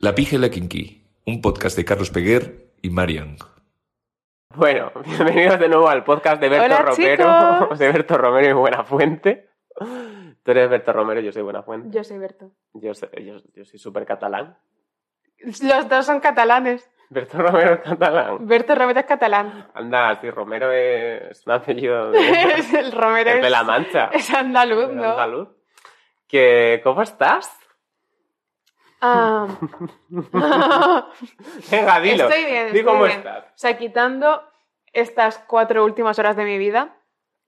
La Pija y la Kinky, un podcast de Carlos Peguer y Marian. Bueno, bienvenidos de nuevo al podcast de Berto Hola, Romero, chicos. de Berto Romero y Buenafuente. Tú eres Berto Romero, yo soy Buenafuente. Yo soy Berto. Yo soy, yo, yo soy súper catalán. Los dos son catalanes. Berto Romero es catalán. Berto Romero es catalán. Anda, si Romero es un apellido de, Es el Romero es de la es, Mancha. es andaluz, ¿no? andaluz. Que, ¿Cómo estás? Ah. Venga, dilo. Estoy bien. Di estoy cómo bien. estás. O sea, quitando estas cuatro últimas horas de mi vida,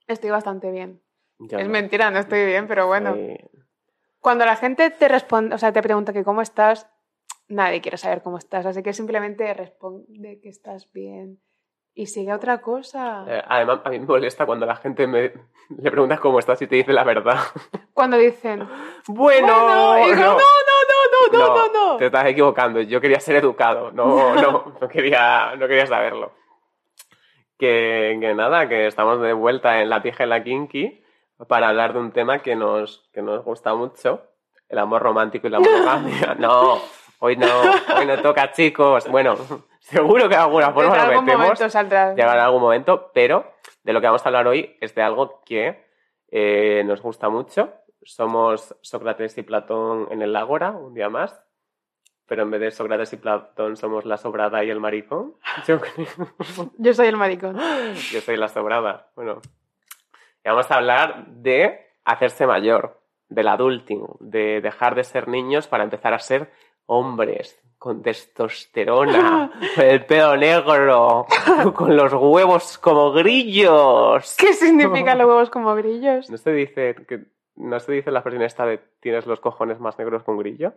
estoy bastante bien. Yo es no. mentira, no estoy bien, pero bueno. Sí. Cuando la gente te responde, o sea, te pregunta que cómo estás, nadie quiere saber cómo estás. Así que simplemente responde que estás bien y sigue otra cosa. Eh, además, a mí me molesta cuando la gente me le preguntas cómo estás y te dice la verdad. Cuando dicen, Bueno, bueno, digo, no, no, no, no, no, no, no. Te estás equivocando. Yo quería ser educado. No, no, no quería, no quería saberlo. Que, que nada, que estamos de vuelta en la pija y la kinky para hablar de un tema que nos, que nos gusta mucho. El amor romántico y la monogamia. No, hoy no, hoy no toca, chicos. Bueno, seguro que de alguna forma en lo metemos. momento saldrá. llegar en algún momento, pero de lo que vamos a hablar hoy es de algo que eh, nos gusta mucho. Somos Sócrates y Platón en el Ágora, un día más, pero en vez de Sócrates y Platón somos la sobrada y el maricón. Yo soy el maricón. Yo soy la sobrada. Bueno, y vamos a hablar de hacerse mayor, del adulting, de dejar de ser niños para empezar a ser hombres con testosterona, con el pelo negro, con los huevos como grillos. ¿Qué significan los huevos como grillos? ¿No se dice que no se dice la expresión esta de tienes los cojones más negros que un grillo?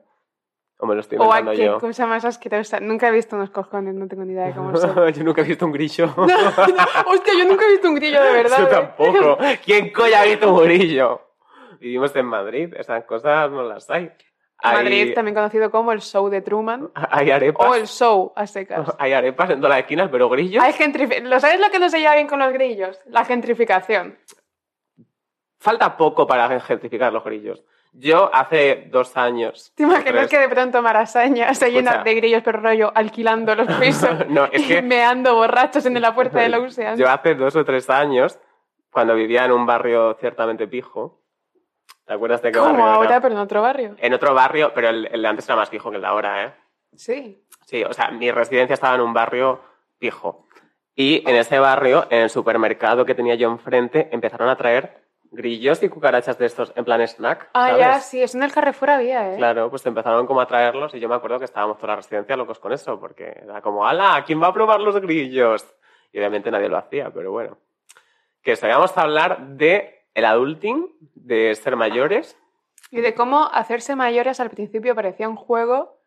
¿O me lo estoy inventando qué yo? cosa más asquerosa. Nunca he visto unos cojones, no tengo ni idea de cómo son. yo nunca he visto un grillo. No, no, hostia, yo nunca he visto un grillo de verdad. Yo ¿eh? tampoco. ¿Quién coño ha visto un grillo? Vivimos en Madrid, esas cosas no las hay. Hay, Madrid, también conocido como el show de Truman. hay arepas. O el show a secas. Hay arepas en todas las esquinas, pero grillos. Hay gentrifi- ¿Lo sabes lo que no se lleva bien con los grillos? La gentrificación. Falta poco para gentrificar los grillos. Yo hace dos años. ¿Te imaginas tres- que de pronto Marasaña se llena Escucha. de grillos, pero rollo alquilando los pisos? No, es que- y meando borrachos en la puerta de la USEAN. Yo hace dos o tres años, cuando vivía en un barrio ciertamente pijo. ¿Te acuerdas de qué Como barrio era? ahora, pero en otro barrio. En otro barrio, pero el, el de antes era más pijo que el de ahora, ¿eh? Sí. Sí, o sea, mi residencia estaba en un barrio pijo. Y en ese barrio, en el supermercado que tenía yo enfrente, empezaron a traer grillos y cucarachas de estos en plan snack. Ah, ¿sabes? ya, sí, eso en el Carrefour había, ¿eh? Claro, pues empezaron como a traerlos y yo me acuerdo que estábamos toda la residencia locos con eso, porque era como, ¡ala! ¿Quién va a probar los grillos? Y obviamente nadie lo hacía, pero bueno. Que eso, vamos a hablar de el adulting, de ser mayores. Y de cómo hacerse mayores al principio parecía un juego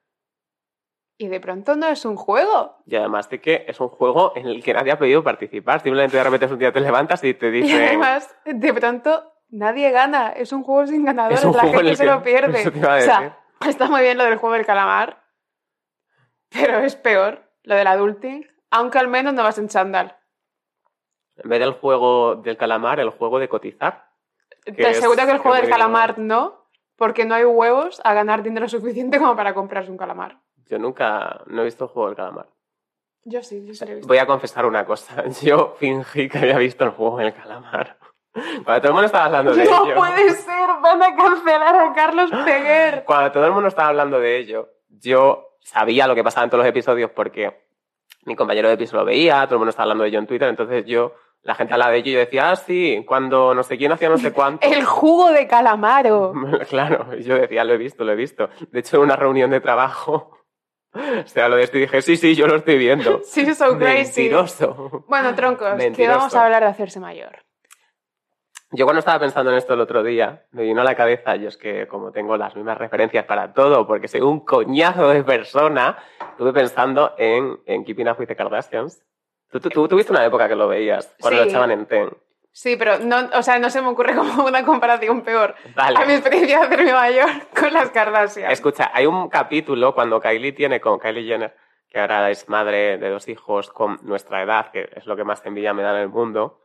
y de pronto no es un juego. Y además de que es un juego en el que nadie ha pedido participar. Simplemente de repente un día te levantas y te Y dicen... además, de pronto, nadie gana. Es un juego sin ganadores. Es la gente se que- lo pierde. o sea, está muy bien lo del juego del calamar, pero es peor lo del adulting, aunque al menos no vas en chándal. En vez del juego del calamar, el juego de cotizar. Te es- aseguro que el juego del calamar no, porque no hay huevos a ganar dinero suficiente como para comprarse un calamar. Yo nunca no he visto el juego del calamar. Yo sí, yo sí lo he visto. Voy a confesar una cosa. Yo fingí que había visto el juego del calamar. Cuando todo el mundo estaba hablando de No ello. puede ser, van a cancelar a Carlos Peguer. Cuando todo el mundo estaba hablando de ello, yo sabía lo que pasaba en todos los episodios porque mi compañero de piso lo veía, todo el mundo estaba hablando de ello en Twitter, entonces yo, la gente hablaba de ello y yo decía, ah, sí, cuando no sé quién hacía no sé cuánto. El jugo de calamaro. Claro, yo decía, lo he visto, lo he visto. De hecho, en una reunión de trabajo se habló de esto y dije, sí, sí, yo lo estoy viendo. Sí, so crazy. Mentiroso. Bueno, troncos, que vamos a hablar de hacerse mayor. Yo cuando estaba pensando en esto el otro día, me vino a la cabeza, yo es que como tengo las mismas referencias para todo, porque soy un coñazo de persona, estuve pensando en, en Keeping Up with the Kardashians. Tú, tú- tú tuviste una época que lo veías, cuando Sí. lo echaban en TEN. Sí, pero no, o sea, no se me ocurre como una comparación peor Vale. a mi experiencia de hacerme mayor con las Kardashian. Escucha, hay un capítulo cuando Kylie tiene con Kylie Jenner, que ahora es madre de dos hijos con nuestra edad, que es lo que más envidia me da en el mundo.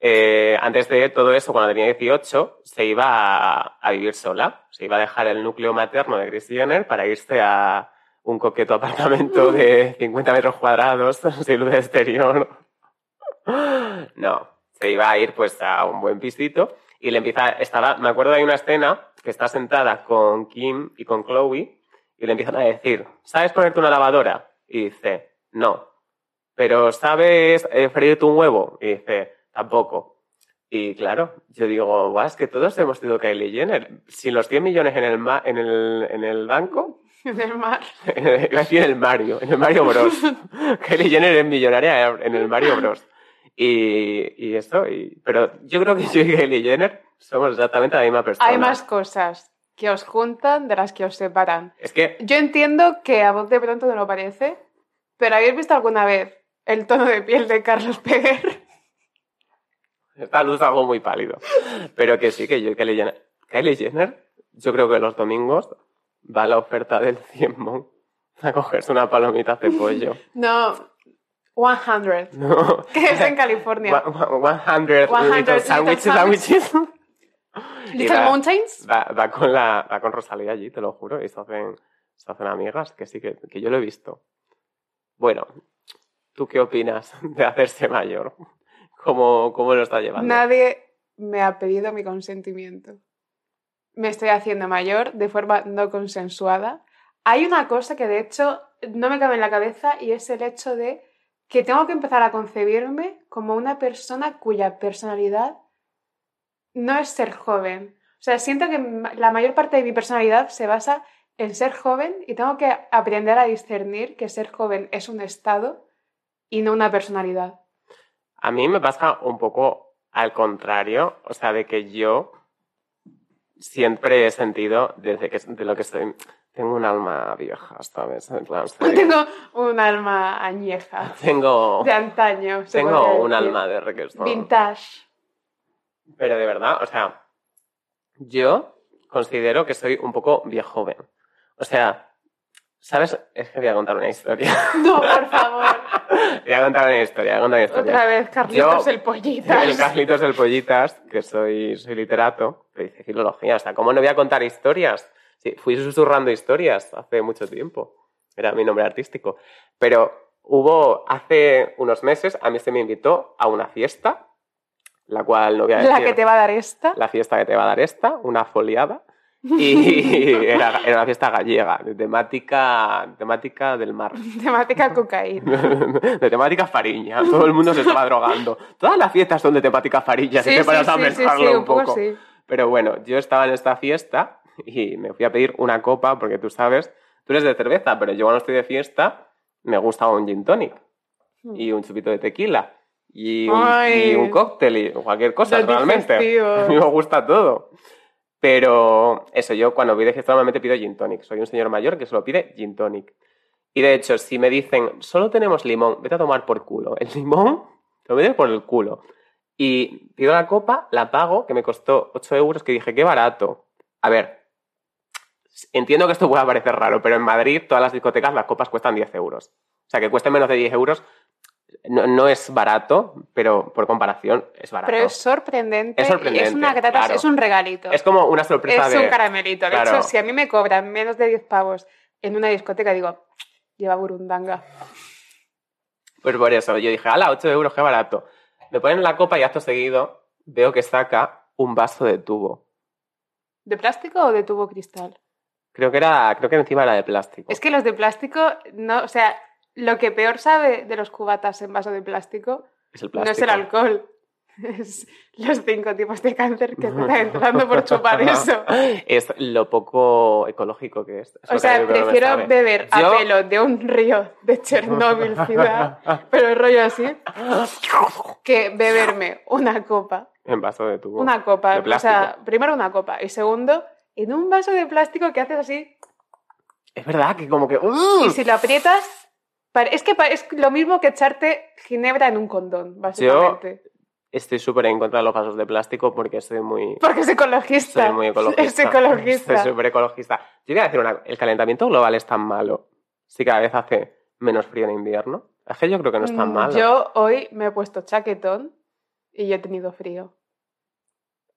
Eh, antes de todo eso, cuando tenía 18, se iba a, a vivir sola. Se iba a dejar el núcleo materno de Kris Jenner para irse a, un coqueto apartamento de 50 metros cuadrados sin luz exterior. No, se iba a ir pues a un buen pisito y le empieza, estaba, me acuerdo de una escena que está sentada con Kim y con Chloe y le empiezan a decir, ¿sabes ponerte una lavadora? Y dice, no. Pero ¿sabes eh, freírte un huevo? Y dice, tampoco. Y claro, yo digo, guau, es que todos hemos sido Kylie Jenner. Sin los 100 millones en el, ma- en el, en el banco, En el mar. En el Mario, en el Mario Bros. Kylie Jenner es millonaria en el Mario Bros. Y, y esto, y, pero yo creo que yo y Kylie Jenner somos exactamente la misma persona. Hay más cosas que os juntan de las que os separan. Es que, Yo entiendo que a vos de pronto no lo parece, pero ¿habéis visto alguna vez el tono de piel de Carlos Peguer? esta luz es algo muy pálido. Pero que sí, que yo y Kylie Jenner. Kylie Jenner, yo creo que los domingos va a la oferta del 100 Mon a cogerse una palomita de pollo. No, 100, No. que es en California. One- one- 100 100 little sandwiches. sandwiches. Little va- Mountains. Va, va con la, va con Rosalía allí, te lo juro, y se hacen, se hacen amigas, que sí, que, que yo lo he visto. Bueno, ¿tú qué opinas de hacerse mayor? ¿Cómo, cómo lo está llevando? Nadie me ha pedido mi consentimiento. Me estoy haciendo mayor de forma no consensuada. Hay una cosa que de hecho no me cabe en la cabeza y es el hecho de que tengo que empezar a concebirme como una persona cuya personalidad no es ser joven. O sea, siento que la mayor parte de mi personalidad se basa en ser joven y tengo que aprender a discernir que ser joven es un estado y no una personalidad. A mí me pasa un poco al contrario, o sea, de que yo siempre he sentido, desde que de lo que soy, tengo un alma vieja, ¿sabes? En plan, Tengo un alma añeja. tengo, De antaño. se tengo un alma de requesón. Vintage. Pero de verdad, o sea, yo considero que soy un poco viejo joven. O sea, ¿sabes? Es que voy a contar una historia. No, por favor. voy a contar una historia, voy a contar una historia. Otra vez, Carlitos Yo- el pollita. El Carlitos del Pollitas, que soy, soy literato, pero dice filología. O sea, ¿cómo no voy a contar historias? Sí, fui susurrando historias hace mucho tiempo. Era mi nombre artístico. Pero hubo, hace unos meses, a mí se me invitó a una fiesta, la cual no voy a decir. La que te va a dar esta. la fiesta que te va a dar esta, una foliada. Y era, era una fiesta gallega, de temática, temática del mar. Temática cocaína. de temática fariña. Todo el mundo se estaba drogando. Todas las fiestas son de temática fariña, si te paras a pensarlo un poco. sí. Pero bueno, yo estaba en esta fiesta y me fui a pedir una copa porque tú sabes, tú eres de cerveza, pero yo cuando estoy de fiesta me gusta un gin tonic y un chupito de tequila y un, Ay. y un cóctel y cualquier cosa realmente. A mí me gusta todo. Pero eso, yo cuando voy de fiesta normalmente pido gin tonic. Soy un señor mayor que solo pide gin tonic. Y de hecho, si me dicen, solo tenemos limón, vete a tomar por culo. El limón lo metes por el culo. Y pido la copa, la pago, que me costó 8 euros, que dije, qué barato. A ver, entiendo que esto pueda parecer raro, pero en Madrid todas las discotecas las copas cuestan 10 euros. O sea, que cueste menos de 10 euros no, no es barato, pero por comparación es barato. Pero es sorprendente. Es y sorprendente, Es una grata, claro. es un regalito. Es como una sorpresa Es de... un caramelito. De Claro. hecho, si a mí me cobran menos de 10 pavos en una discoteca, digo, lleva burundanga. Pues por eso, yo dije, ala, 8 euros, qué barato. Me ponen la copa y acto seguido veo que saca un vaso de tubo. ¿De plástico o de tubo cristal? Creo que era, creo que encima era de plástico. Es que los de plástico, no, o sea, lo que peor sabe de los cubatas en vaso de plástico, Es el no plástico. es el alcohol. Es los cinco tipos de cáncer que están entrando por chupar eso. es lo poco ecológico que es. Es O sea, prefiero beber a Yo- pelo de un río de Chernóbil ciudad, pero el rollo así, que beberme una copa. En vaso de tubo. Una copa. De O sea, primero una copa y segundo, en un vaso de plástico que haces así Es verdad que como que... ¡uh! y si lo aprietas, es que es lo mismo que echarte ginebra en un condón, básicamente. Estoy súper en contra de los vasos de plástico porque soy muy... Porque es ecologista. Soy muy ecologista. Es ecologista. Soy súper ecologista. Yo voy a decir una... El calentamiento global es tan malo. Si cada vez hace menos frío en invierno. Es que yo creo que no es tan Mm, malo. Yo hoy me he puesto chaquetón y yo he tenido frío.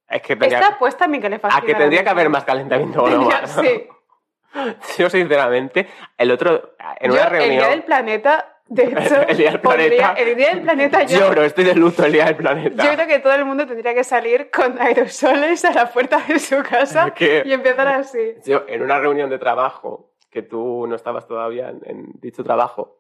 Es que tendría... Está puesta mi calefacción. A que tendría que haber más calentamiento global. sí. Yo, sinceramente, el otro, en Yo, una El reunión... día del planeta, de hecho, El día del pondría- planeta. el día del planeta yo, Lloro, estoy de luto el día del planeta. yo creo que todo el mundo tendría que salir con aerosoles a la puerta de su casa y empezar así. Yo, en una reunión de trabajo, que tú no estabas todavía en, en dicho trabajo,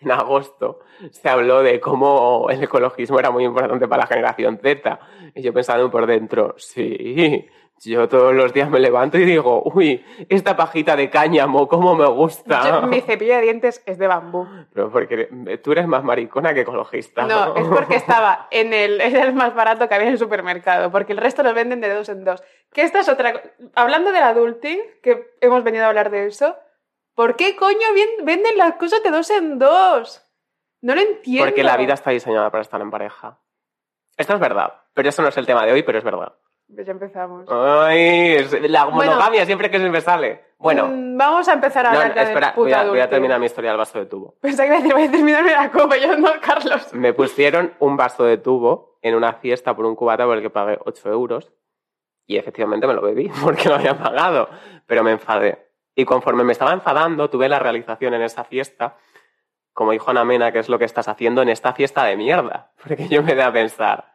en agosto, se habló de cómo el ecologismo era muy importante para la generación Z. Y yo pensando por dentro, sí, yo todos los días me levanto y digo, uy, esta pajita de cáñamo, cómo me gusta. Yo- mi cepillo de dientes es de bambú. Pero porque tú eres más maricona que ecologista. No, es porque estaba en el, era el más barato que había en el supermercado, porque el resto los venden de dos en dos. Que esta es otra. Hablando del adulting, que hemos venido a hablar de eso, ¿por qué coño venden las cosas de dos en dos? No lo entiendo. Porque la vida está diseñada para estar en pareja. Esto es verdad, pero eso no es el tema de hoy, pero es verdad. Pues ya empezamos. Ay, la Bueno. monogamia siempre que se me sale. Bueno, Mm, vamos a empezar a no, hablar no, espera, voy a, voy a adulting. terminar mi historia del vaso de tubo. Pensaba que decir, voy a terminarme la copa, yo no, Carlos. Me pusieron un vaso de tubo en una fiesta por un cubata por el que pagué 8 euros y efectivamente me lo bebí porque lo había pagado, pero me enfadé. Y conforme me estaba enfadando, tuve la realización en esa fiesta, como dijo Ana Mena, que es lo que estás haciendo en esta fiesta de mierda. Porque yo me da a pensar,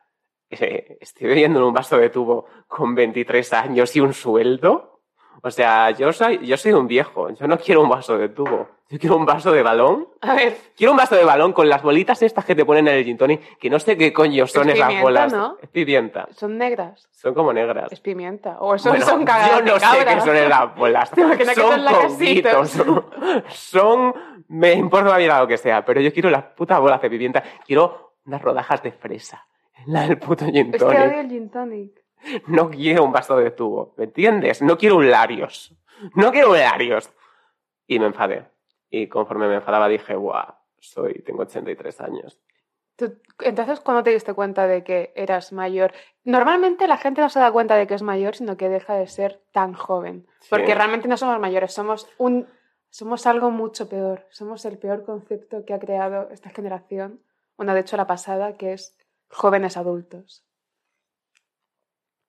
eh, estoy bebiendo en un vaso de tubo con 23 años y un sueldo. O sea, yo soy, yo soy un viejo, yo no quiero un vaso de tubo, yo quiero un vaso de balón A ver, Quiero un vaso de balón con las bolitas estas que te ponen en el gin tonic, que no sé qué coño son Es esas pimienta, bolas. ¿no? Es pimienta. son negras. Son como negras. Es pimienta. O eso Bueno, son cagadas yo no de sé qué son esas bolas. Imaginas que son son. Son, son- Me importa la vida lo que sea, pero yo quiero las putas bolas de pimienta. Quiero unas rodajas de fresa. La del puto gin Es que tonic. odio el gin tonic. No quiero un vaso de tubo. ¿Me entiendes? No quiero un Larios. No quiero un Larios. Y me enfadé. Y conforme me enfadaba dije, guau, soy, tengo 83 años. Entonces, ¿cuándo te diste cuenta de que eras mayor? Normalmente la gente no se da cuenta de que es mayor, sino que deja de ser tan joven. Sí. Porque realmente no somos mayores, somos un somos algo mucho peor. Somos el peor concepto que ha creado esta generación. Bueno, de hecho la pasada, que es jóvenes adultos.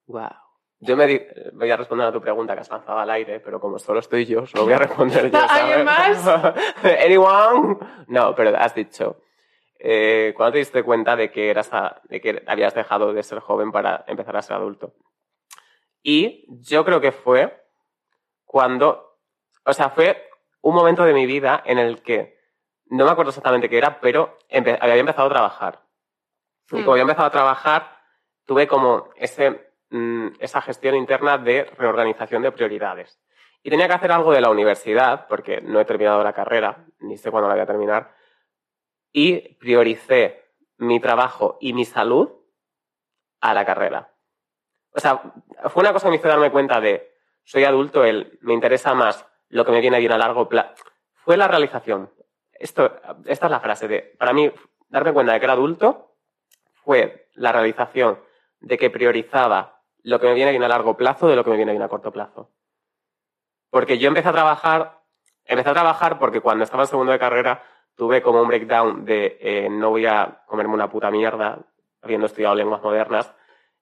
Wow. Yo me di- voy a responder a tu pregunta que has lanzado al aire, pero como solo estoy yo, solo voy a responder yo. ¿Alguien ¿sabes? ¿Anyone? No, pero has dicho. Eh, ¿Cuándo te diste cuenta de que, eras a- de que habías dejado de ser joven para empezar a ser adulto? Y yo creo que fue cuando. O sea, fue un momento de mi vida en el que. No me acuerdo exactamente qué era, pero empe- había empezado a trabajar. Y Mm. como había empezado a trabajar, tuve como ese, mm, esa gestión interna de reorganización de prioridades. Y tenía que hacer algo de la universidad, porque no he terminado la carrera, ni sé cuándo la voy a terminar, y prioricé mi trabajo y mi salud a la carrera. O sea, fue una cosa que me hizo darme cuenta de, soy adulto, el, me interesa más lo que me viene bien a largo plazo. Fue la realización. Esto, esta es la frase de, para mí, darme cuenta de que era adulto fue la realización de que priorizaba lo que me viene bien a largo plazo de lo que me viene bien a corto plazo. Porque yo empecé a trabajar, empecé a trabajar porque cuando estaba en segundo de carrera tuve como un breakdown de eh, no voy a comerme una puta mierda habiendo estudiado lenguas modernas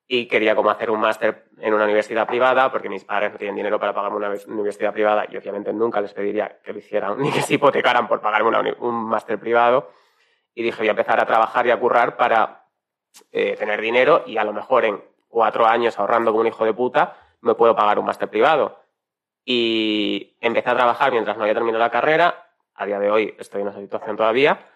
y quería como hacer un máster en una universidad privada porque mis padres no tienen dinero para pagarme una universidad privada y obviamente nunca les pediría que lo hicieran ni que se hipotecaran por pagarme una un máster privado y dije voy a empezar a trabajar y a currar para eh, tener dinero y a lo mejor en cuatro años ahorrando como un hijo de puta me puedo pagar un máster privado. Y empecé a trabajar mientras no había terminado la carrera. A día de hoy estoy en esa situación todavía.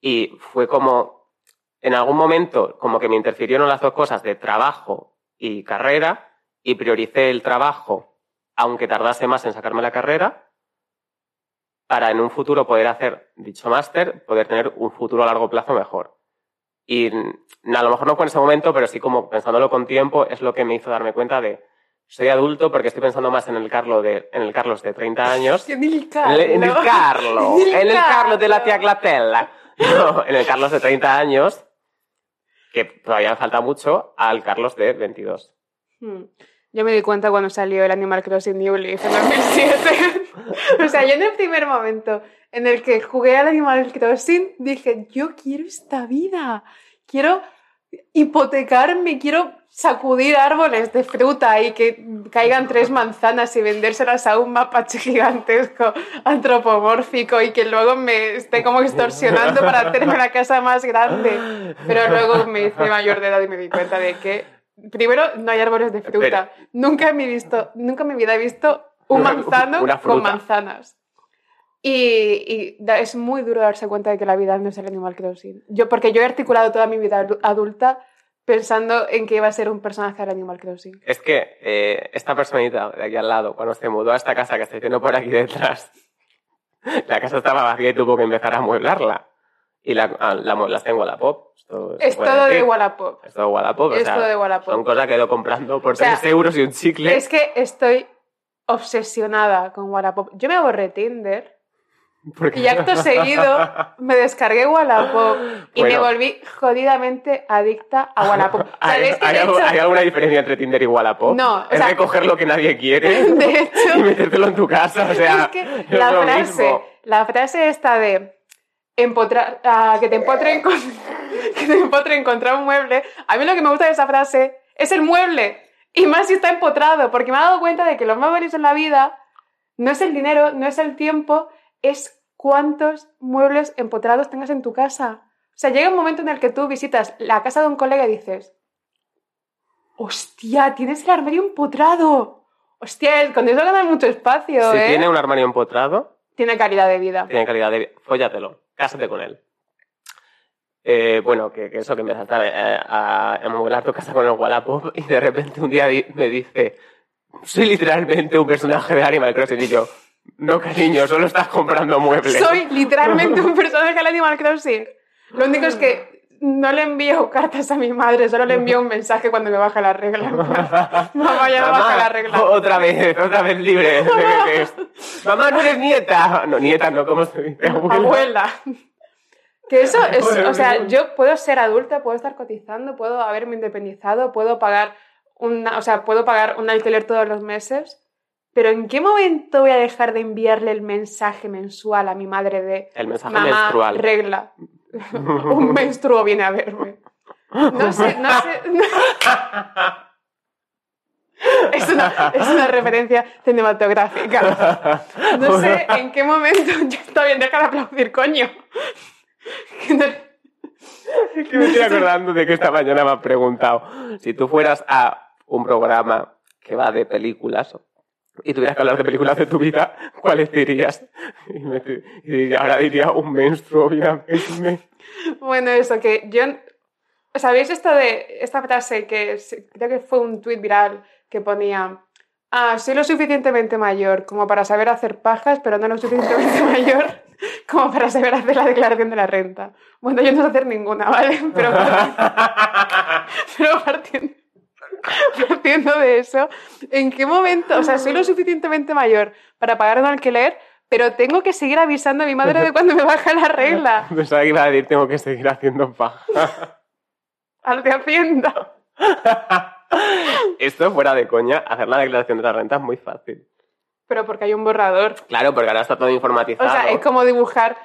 Y fue como en algún momento como que me interfirieron las dos cosas de trabajo y carrera y prioricé el trabajo aunque tardase más en sacarme la carrera para en un futuro poder hacer dicho máster, poder tener un futuro a largo plazo mejor. Y mm, a lo mejor no fue en ese momento, pero sí como pensándolo con tiempo, es lo que me hizo darme cuenta de soy adulto porque estoy pensando más en el Carlos de, en el Carlos de 30 años En el el, en el Carlo, En el en el Carlo de la tía Clatella. No, en el Carlos de 30 años, que todavía me falta mucho, al Carlos de 22. Hmm. Yo me di cuenta cuando salió el Animal Crossing New Leaf en 2007. o sea, yo en el primer momento en el que jugué al Animal Crossing dije, yo quiero esta vida. Quiero hipotecarme, quiero sacudir árboles de fruta y que caigan tres manzanas y vendérselas a un mapache gigantesco antropomórfico y que luego me esté como extorsionando para hacerme la casa más grande. Pero luego me hice mayor de edad y me di cuenta de que, primero, no hay árboles de fruta. Nunca, me he visto, nunca en mi vida he visto un manzano con manzanas. Y, y es muy duro darse cuenta de que la vida no es el Animal Crossing. Yo, porque yo he articulado toda mi vida adu- adulta pensando en que iba a ser un personaje del Animal Crossing. Es que eh, esta personita de aquí al lado, cuando se mudó a esta casa que estoy viendo por aquí detrás, la casa estaba vacía y tuvo que empezar a amueblarla. Y la, a- la en Wallapop. Esto Es todo de. Wallapop. Es todo Wallapop. o Es sea, todo de Wallapop. Son cosas que he ido comprando por sea, 3 euros y un chicle. Es que estoy obsesionada con Wallapop. Yo me borré Tinder y acto seguido me descargué Wallapop y me volví jodidamente adicta a Wallapop. ¿Hay, ¿Sabéis que hay de algo- hecho- hay alguna diferencia entre Tinder y Wallapop? No, o Es sea- recoger lo que nadie quiere De y metértelo en tu casa. O sea, es que es la frase, la frase esta de empotrar, ah, que te empotren con, que te empotren contra un mueble, a mí lo que me gusta de esa frase es el mueble. Y más si está empotrado, porque me he dado cuenta de que lo más valioso en la vida no es el dinero, no es el tiempo, es cuántos muebles empotrados tengas en tu casa. O sea, llega un momento en el que tú visitas la casa de un colega y dices, hostia, tienes el armario empotrado. Hostia, con eso ganas mucho espacio, Si ¿eh? tiene un armario empotrado, Tiene calidad de vida. tiene calidad de vida. Fóllatelo, cásate con él. Eh, bueno, que, eso, que empezaste a, a, a amueblar tu casa con el Wallapop y de repente un día me dice, soy literalmente un personaje de Animal Crossing y yo, no cariño, solo estás comprando muebles. Soy literalmente un personaje del Animal Crossing. Lo único es que no le envío cartas a mi madre, solo le envío un mensaje cuando me baja la regla. Mamá, ya me Mamá, baja la regla. Otra vez, otra vez libre. Mamá, no eres nieta. No, nieta, no, ¿cómo se dice? Abuela. Abuela. Que eso es, o sea, yo puedo ser adulta, puedo estar cotizando, puedo haberme independizado, puedo pagar una, o sea, puedo pagar un alquiler todos los meses, pero ¿en qué momento voy a dejar de enviarle el mensaje mensual a mi madre de El mensaje mamá, menstrual. regla? un menstruo viene a verme. No sé, no sé. Es una, es una referencia cinematográfica. No sé en qué momento. Ya está bien, deja de aplaudir, coño. Es que me estoy acordando de que esta mañana me has preguntado si tú fueras a un programa que va de películas y tuvieras que hablar de películas de tu vida, ¿cuáles dirías? Y, me, y ahora diría un menstruo, mira, me- Bueno, eso, que yo. ¿Sabéis esto de esta frase que creo que fue un tuit viral que ponía. Ah, soy lo suficientemente mayor como para saber hacer pajas, pero no lo suficientemente mayor como para saber hacer la declaración de la renta. Bueno, yo no sé hacer ninguna, ¿vale? Pero Pero partiendo, partiendo de eso, ¿en qué momento? O sea, soy lo suficientemente mayor para pagar un alquiler, pero tengo que seguir avisando a mi madre de cuando me baja la regla. Pensaba que iba a decir, tengo que seguir haciendo paja. Al de Hacienda. Esto fuera de coña, hacer la declaración de la renta es muy fácil. Pero porque hay un borrador. Claro, porque ahora está todo O informatizado. sea, es como dibujar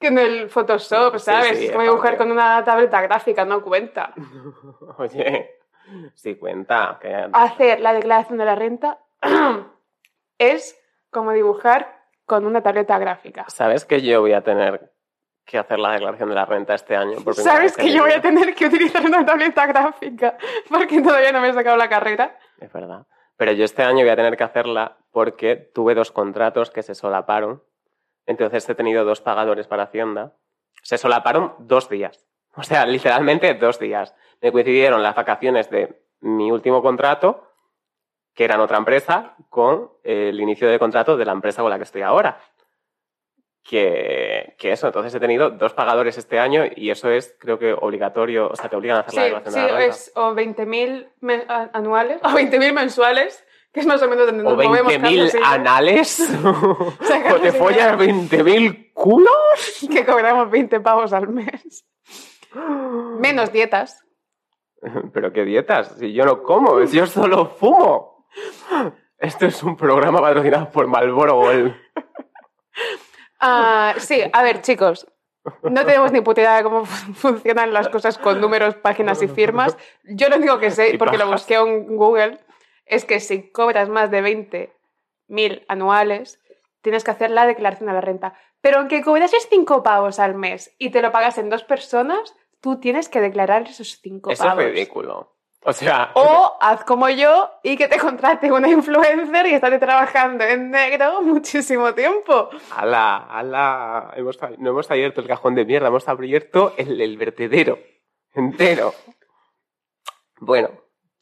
en el Photoshop, ¿sabes? sí, es como dibujar con una tableta gráfica, no cuenta. Oye, sí cuenta. Que... Hacer la declaración de la renta es como dibujar con una tableta gráfica. ¿Sabes que yo voy a tener que hacer la declaración de la renta este año? por ¿Sabes que yo voy a tener que utilizar una tableta gráfica? Porque todavía no me he sacado la carrera. Es verdad. Pero yo este año voy a tener que hacerla porque tuve dos contratos que se solaparon. Entonces he tenido dos pagadores para Hacienda. Se solaparon dos días. O sea, literalmente dos días. Me coincidieron las vacaciones de mi último contrato, que era en otra empresa, con el inicio de contrato de la empresa con la que estoy ahora. Que, que eso, entonces he tenido dos pagadores este año y eso es, creo que, obligatorio. O sea, te obligan a hacer Sí, la declaración sí, de la renta. es o 20.000 men- a- anuales o 20.000 mensuales, que es más o menos donde nos O movemos 20.000 Carlos y yo, anales. o te follas 20.000 culos. que cobramos 20 pavos al mes. Menos dietas. Pero qué dietas, si yo no como, si yo solo fumo. Esto es un programa patrocinado por Marlboro Gold. Ah, sí, a ver, chicos. No tenemos ni puta idea de cómo funcionan las cosas con números, páginas y firmas. Yo lo único que sé, porque lo busqué en Google, es que si cobras más de 20.000 anuales, tienes que hacer la declaración de la renta. Pero aunque cobrases 5 pavos al mes y te lo pagas en dos personas, tú tienes que declarar esos 5 Eso es ridículo. O sea, O haz como yo y que te contrate una influencer y estate trabajando en negro muchísimo tiempo. ala, ala, hemos, no hemos abierto el cajón de mierda, hemos abierto el, el vertedero entero. Bueno,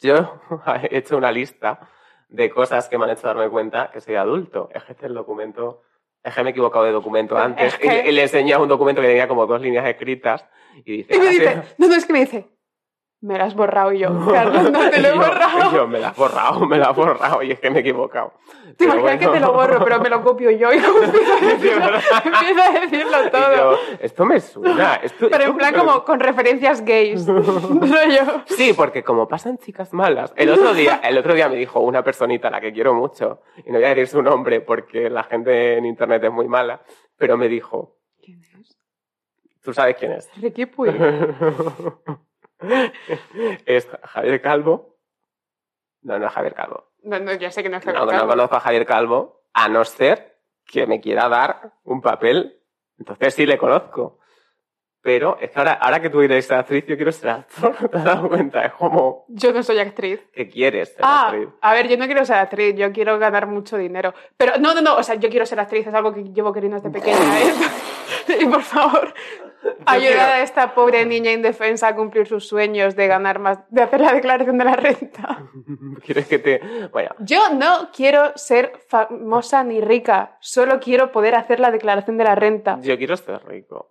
yo he hecho una lista de cosas que me han hecho darme cuenta que soy adulto. Es el documento, es que me he equivocado de documento antes Es que- y, y le he enseñado un documento que tenía como dos líneas escritas y dice... Y me "Ah, sí". dice, no, no, es que me dice, me lo has borrado yo, Carlos, no te lo he yo- borrado. yo, me la has borrado, me la has borrado y es que me he equivocado. Te imaginas que bueno. te lo borro, pero me lo copio yo y como empiezo a decirlo, empiezo a decirlo todo. yo, esto me suena. Esto, pero esto en plan me- como con referencias gays. rollo. Sí, porque como pasan chicas malas. El otro día, el otro día me dijo una personita a la que quiero mucho, y no voy a decir su nombre porque la gente en internet es muy mala, pero me dijo, ¿Quién es? ¿tú sabes quién es? Ricky Puig. es Javier Calvo. No, no es Javier Calvo. No, no, ya sé que no es No, Javier no Calvo. conozco a Javier Calvo, a no ser que me quiera dar un papel. Entonces sí le conozco. Pero es que ahora, ahora que tú eres actriz, yo quiero ser actor. ¿Te has dado cuenta? Es como, Yo no soy actriz. ¿qué quieres ser Ah, actriz? a ver, yo no quiero ser actriz, yo quiero ganar mucho dinero. Pero no, no, no, o sea, yo quiero ser actriz, es algo que llevo queriendo desde pequeña. ¿eh? y por favor, ayudar a esta pobre niña indefensa a cumplir sus sueños de ganar más, de hacer la declaración de la renta. ¿Quieres que te...? Bueno, Yo no quiero ser famosa ni rica, solo quiero poder hacer la declaración de la renta. yo quiero ser rico.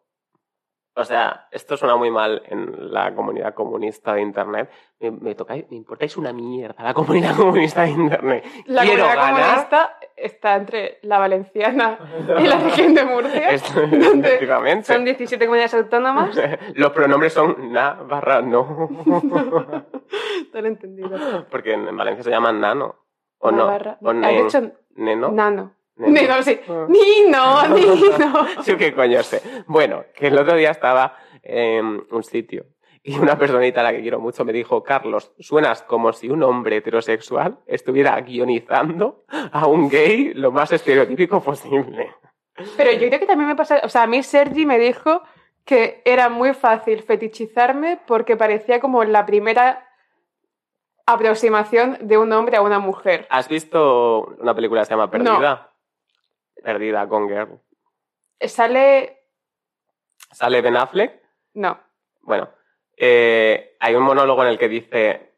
O sea, esto suena muy mal en la comunidad comunista de Internet. Me, me tocáis, me importáis una mierda la comunidad comunista de Internet. La quiero comunidad ganar... comunista está entre la valenciana y la región de Murcia, Esto- donde son 17 comunidades autónomas. Los pronombres son na barra no. Entendido. Porque en Valencia se llaman nano. O no. Navarra. O nen- dicho neno. nano. Neno. Nino, sí. Ah. Nino, Nino. Yo qué coño sé. Bueno, que el otro día estaba en un sitio y una personita a la que quiero mucho me dijo, Carlos, suenas como si un hombre heterosexual estuviera guionizando a un gay lo más estereotípico posible. Pero yo creo que también me pasa. O sea, a mí Sergi me dijo que era muy fácil fetichizarme porque parecía como la primera aproximación de un hombre a una mujer. ¿Has visto una película que se llama Perdida? Perdida con Girl. Sale. ¿Sale Ben Affleck? No. Bueno, eh, hay un monólogo en el que dice,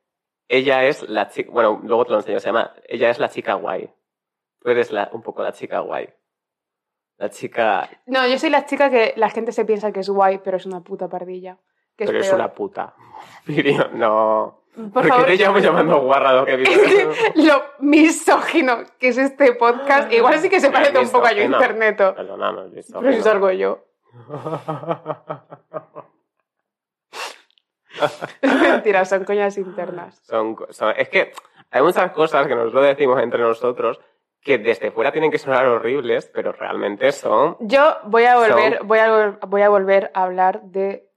ella es la chica, bueno, luego te lo enseño, se llama, ella es la chica guay. Tú eres la, un poco la chica guay. La chica, No, yo soy la chica que la gente se piensa que es guay, pero es una puta pardilla. Que es pero es peor. una puta. No. Por ¿Por, favor. qué te llamo llamando guarrado que Es que lo misógino que es este podcast, igual sí que se Es parece un poco a yo internet. Perdona, no es misógino. Pero si salgo yo. Es mentira, son coñas internas. Son, son- es que hay muchas cosas que nos lo decimos entre nosotros que desde fuera tienen que sonar horribles, pero realmente son Yo voy a volver, voy a, voy a volver a hablar de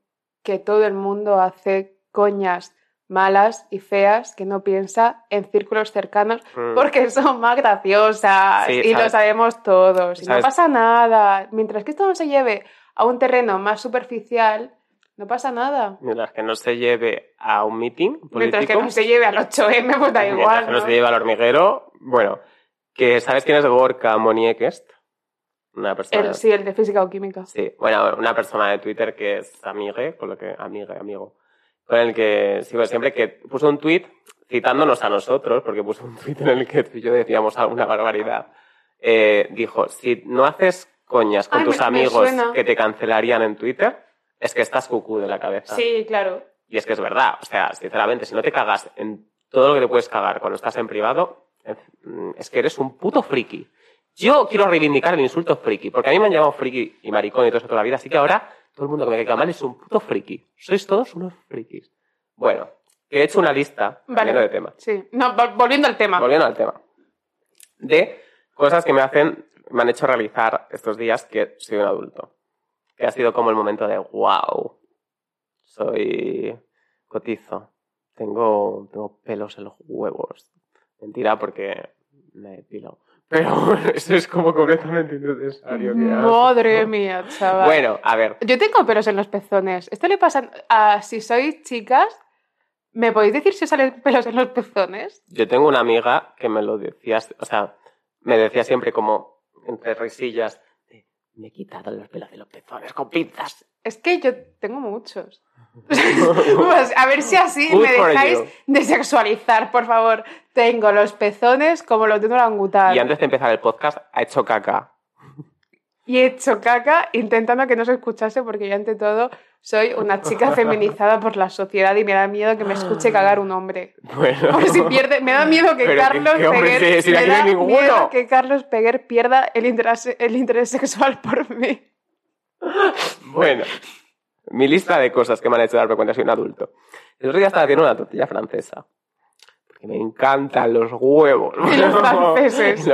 que todo el mundo hace coñas malas y feas que no piensa en círculos cercanos Mm. porque son más graciosas Sí, y lo sabemos todos y no pasa nada. Mientras que esto no se lleve a un terreno más superficial, no pasa nada. Mientras que no se lleve a un meeting político. Mientras que no se lleve al 8M, pues da mientras igual. que no ¿no? se lleve al hormiguero. Bueno, que ¿sabes quién es Gorka Moniekest? Una persona. El, sí, el de física o química. Sí, bueno, una persona de Twitter que es amigue, con lo que, amigue, amigo, con el que sigo siempre, que puso un tweet citándonos a nosotros, porque puso un tweet en el que tú y yo decíamos alguna barbaridad. Eh, dijo, si no haces coñas con Ay, tus me- me amigos suena. que te cancelarían en Twitter, es que estás cucú de la cabeza. Sí, claro. Y es que es verdad, o sea, sinceramente, si no te cagas en todo lo que te puedes cagar cuando estás en privado, eh, es que eres un puto friki. Yo quiero reivindicar el insulto friki, porque a mí me han llamado friki y maricón y todo eso toda la vida, así que ahora todo el mundo que me mal es un puto friki. Sois todos unos frikis. Bueno, que he hecho una lista, Vale. de tema, Sí. No, vol- volviendo al tema. volviendo al tema, de cosas que me hacen, me han hecho realizar estos días que soy un adulto. que ha sido como el momento de wow, soy cotizo, tengo, tengo pelos en los huevos. Mentira porque me depilo. Pero eso es como completamente innecesario. Madre mía, chaval. Bueno, a ver, Yo tengo pelos en los pezones. Esto le pasa a si sois chicas. ¿Me podéis decir si os salen pelos en los pezones? yo tengo una amiga que me lo decía, o sea, me decía siempre como entre risillas, me he quitado los pelos de los pezones con pinzas. Es que yo tengo muchos. Pues, a ver si así Good me dejáis de sexualizar, por favor. Tengo los pezones como los de un orangután. Y antes de empezar el podcast ha hecho caca. Y he hecho caca intentando que no se escuchase porque yo ante todo soy una chica feminizada por la sociedad y me da miedo que me escuche cagar un hombre. Bueno. Por si pierde, me da miedo que Pero Carlos Peguer, me da miedo que Carlos Peguer pierda el interés, el interés sexual por mí. Bueno, mi lista de cosas que me han hecho darme cuenta soy un adulto. El otro día estaba haciendo una tortilla francesa. Porque me encantan los huevos. Y los franceses.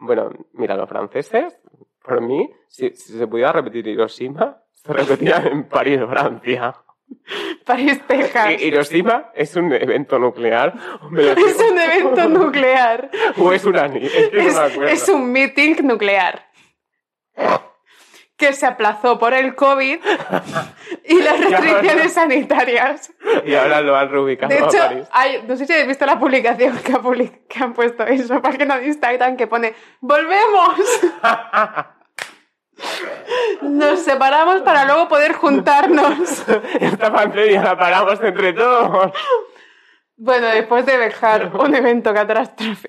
Bueno, mira, los franceses, por mí, si, si se pudiera repetir Hiroshima, se repetía en París, Francia. París, Texas. Hiroshima es un evento nuclear. Es un evento nuclear. O es un ani- es que un meeting nuclear. Que se aplazó por el COVID y las restricciones sanitarias. Y ahora lo han reubicado De hecho, a París. hay, no sé si habéis visto la publicación que, ha public- que han puesto en su página de Instagram que pone ¡Volvemos! Nos separamos para luego poder juntarnos. Esta pandemia la paramos entre todos. Bueno, después de dejar un evento